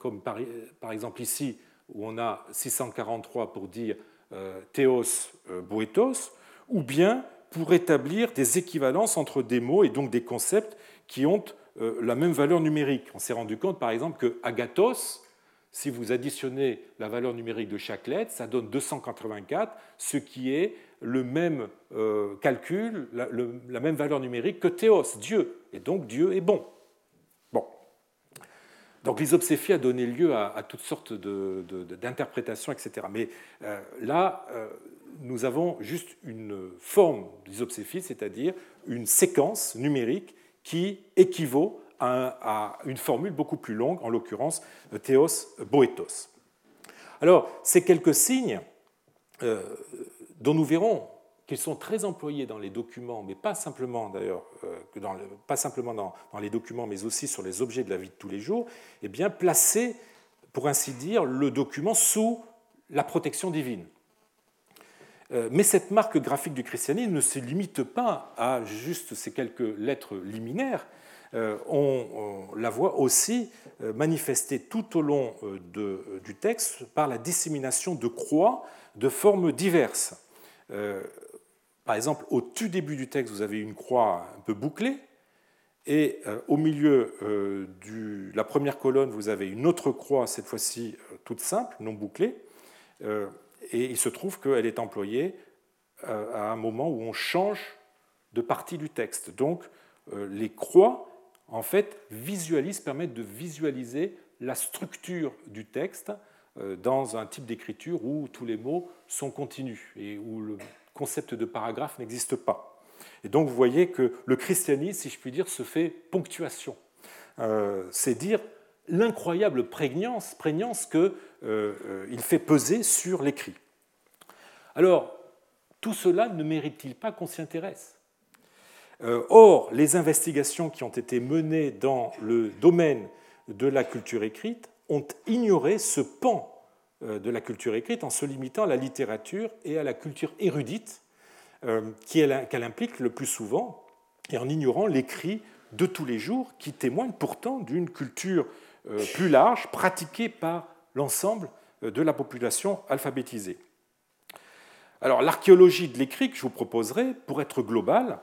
comme par, exemple ici, où on a 643 pour dire euh, théos boétos, ou bien pour établir des équivalences entre des mots et donc des concepts qui ont la même valeur numérique. On s'est rendu compte, par exemple, que agathos, si vous additionnez la valeur numérique de chaque lettre, ça donne 284, ce qui est le même euh, calcul, la, même valeur numérique que théos, Dieu. Et donc Dieu est bon. Bon. Donc l'isopséphie a donné lieu à, toutes sortes d'interprétations, etc. Mais euh, là, euh, nous avons juste une forme d'isopséphie, c'est-à-dire une séquence numérique qui équivaut à, une formule beaucoup plus longue, en l'occurrence théos boétos. Alors, ces quelques signes dont nous verrons qu'ils sont très employés dans les documents, mais pas simplement d'ailleurs, euh, dans pas simplement dans, les documents, mais aussi sur les objets de la vie de tous les jours, eh bien placer, pour ainsi dire, le document sous la protection divine. Euh, mais cette marque graphique du christianisme ne se limite pas à juste ces quelques lettres liminaires. Euh, on, la voit aussi manifestée tout au long du texte par la dissémination de croix de formes diverses. Euh, par exemple, au tout début du texte, vous avez une croix un peu bouclée, et euh, au milieu euh, de la première colonne, vous avez une autre croix, cette fois-ci toute simple, non bouclée, et il se trouve qu'elle est employée à un moment où on change de partie du texte. Donc, les croix, en fait, visualisent, permettent de visualiser la structure du texte dans un type d'écriture où tous les mots sont continus et où le concept de paragraphe n'existe pas. Et donc vous voyez que le christianisme, si je puis dire, se fait ponctuation. C'est dire l'incroyable prégnance, prégnance qu'il fait peser sur l'écrit. Alors, tout cela ne mérite-t-il pas qu'on s'y intéresse? Euh, Or, les investigations qui ont été menées dans le domaine de la culture écrite ont ignoré ce pan euh, de la culture écrite en se limitant à la littérature et à la culture érudite euh, qu'elle implique le plus souvent, et en ignorant l'écrit de tous les jours qui témoigne pourtant d'une culture plus large pratiquée par l'ensemble de la population alphabétisée. Alors l'archéologie de l'écrit que je vous proposerai, pour être globale,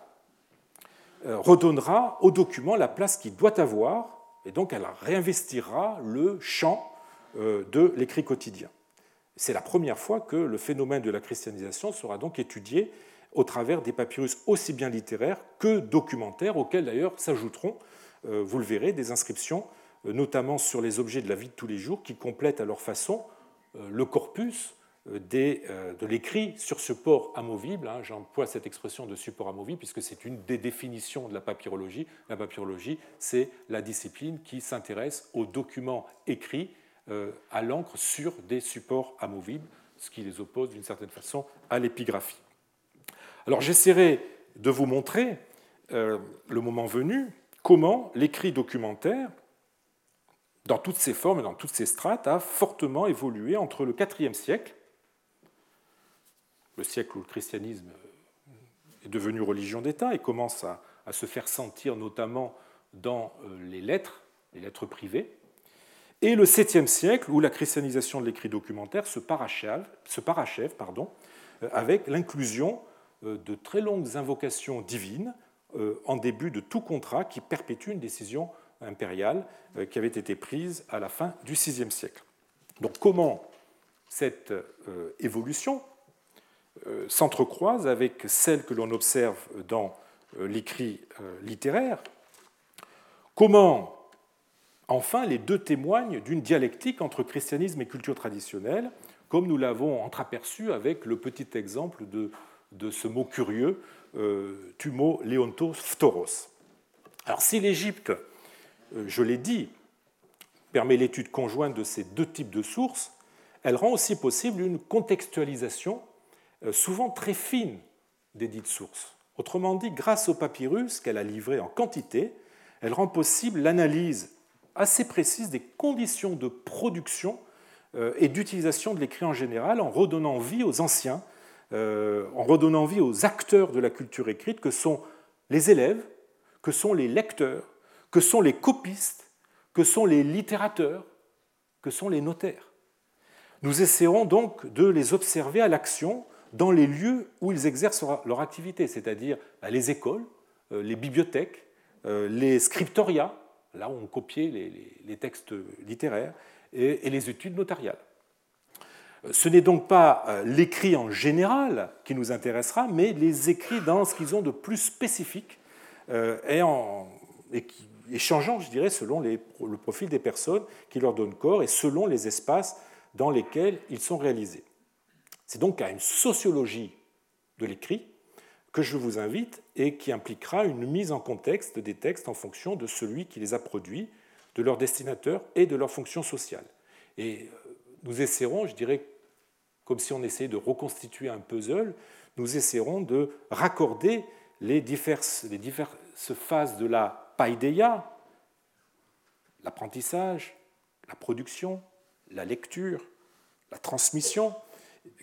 euh, redonnera au document la place qu'il doit avoir, et donc elle réinvestira le champ euh, de l'écrit quotidien. C'est la première fois que le phénomène de la christianisation sera donc étudié au travers des papyrus aussi bien littéraires que documentaires, auxquels d'ailleurs s'ajouteront, euh, vous le verrez, des inscriptions, notamment sur les objets de la vie de tous les jours, qui complètent à leur façon le corpus euh, euh, de l'écrit sur support amovible. Hein, j'emploie cette expression de support amovible puisque c'est une des définitions de la papyrologie. La papyrologie, c'est la discipline qui s'intéresse aux documents écrits euh, à l'encre sur des supports amovibles, ce qui les oppose d'une certaine façon à l'épigraphie. Alors j'essaierai de vous montrer, le moment venu, comment l'écrit documentaire, dans toutes ses formes et dans toutes ses strates, a fortement évolué entre le IVe siècle le siècle où le christianisme est devenu religion d'État et commence à, se faire sentir notamment dans euh, les lettres, les lettres privées, et le 7e siècle où la christianisation de l'écrit documentaire se parachève, euh, avec l'inclusion euh, de très longues invocations divines en début de tout contrat qui perpétue une décision impériale qui avait été prise à la fin du VIe siècle. Donc comment cette évolution s'entrecroisent avec celles que l'on observe dans euh, l'écrit euh, littéraire. Comment, enfin, les deux témoignent d'une dialectique entre christianisme et culture traditionnelle, comme nous l'avons entreaperçu avec le petit exemple de, ce mot curieux, tumo leontos phtoros. Alors si l'Égypte, je l'ai dit, permet l'étude conjointe de ces deux types de sources, elle rend aussi possible une contextualisation euh, souvent très fine des dites sources. Autrement dit, grâce au papyrus qu'elle a livré en quantité, elle rend possible l'analyse assez précise des conditions de production euh, et d'utilisation de l'écrit en général en redonnant vie aux anciens, euh, en redonnant vie aux acteurs de la culture écrite que sont les élèves, que sont les lecteurs, que sont les copistes, que sont les littérateurs, que sont les notaires. Nous essaierons donc de les observer à l'action dans les lieux où ils exercent leur activité, c'est-à-dire bah, les écoles, euh, les bibliothèques, euh, les scriptoria, là où on copiait les textes littéraires, et les études notariales. Ce n'est donc pas euh, l'écrit en général qui nous intéressera, mais les écrits dans ce qu'ils ont de plus spécifique et changeant, je dirais, selon le profil des personnes qui leur donnent corps et selon les espaces dans lesquels ils sont réalisés. C'est donc à une sociologie de l'écrit que je vous invite et qui impliquera une mise en contexte des textes en fonction de celui qui les a produits, de leur destinateur et de leur fonction sociale. Et euh, nous essaierons, je dirais, comme si on essayait de reconstituer un puzzle, nous essaierons de raccorder les diverses, les diverses phases de la paideia, l'apprentissage, la production, la lecture, la transmission,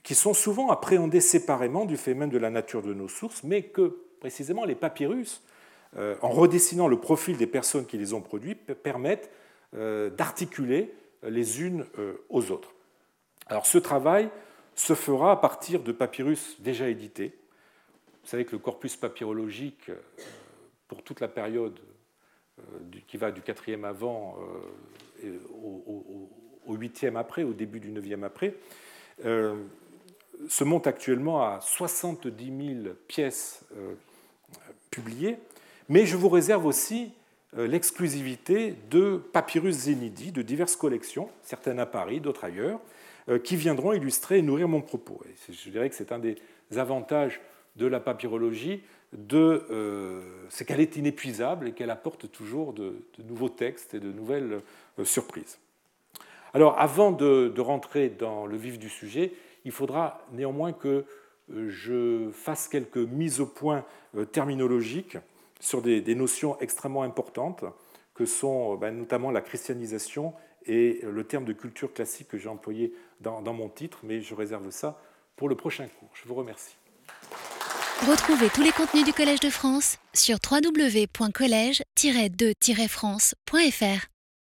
qui sont souvent appréhendés séparément du fait même de la nature de nos sources, mais que précisément les papyrus, euh, en redessinant le profil des personnes qui les ont produits, permettent euh, d'articuler les unes euh, aux autres. Alors ce travail se fera à partir de papyrus déjà édités. Vous savez que le corpus papyrologique, pour toute la période qui va du 4e avant au 8e après, au début du 9e après, euh, se monte actuellement à 70 000 pièces euh, publiées, mais je vous réserve aussi euh, l'exclusivité de papyrus zénidis de diverses collections, certaines à Paris, d'autres ailleurs, qui viendront illustrer et nourrir mon propos. je dirais que c'est un des avantages de la papyrologie, euh, c'est qu'elle est inépuisable et qu'elle apporte toujours de, nouveaux textes et de nouvelles euh, surprises. Alors, avant de, rentrer dans le vif du sujet, il faudra néanmoins que euh, je fasse quelques mises au point terminologiques sur des, notions extrêmement importantes que sont ben, notamment la christianisation et le terme de culture classique que j'ai employé dans mon titre, mais je réserve ça pour le prochain cours. Je vous remercie. Retrouvez tous les contenus du Collège de France sur www.colège-2-france.fr.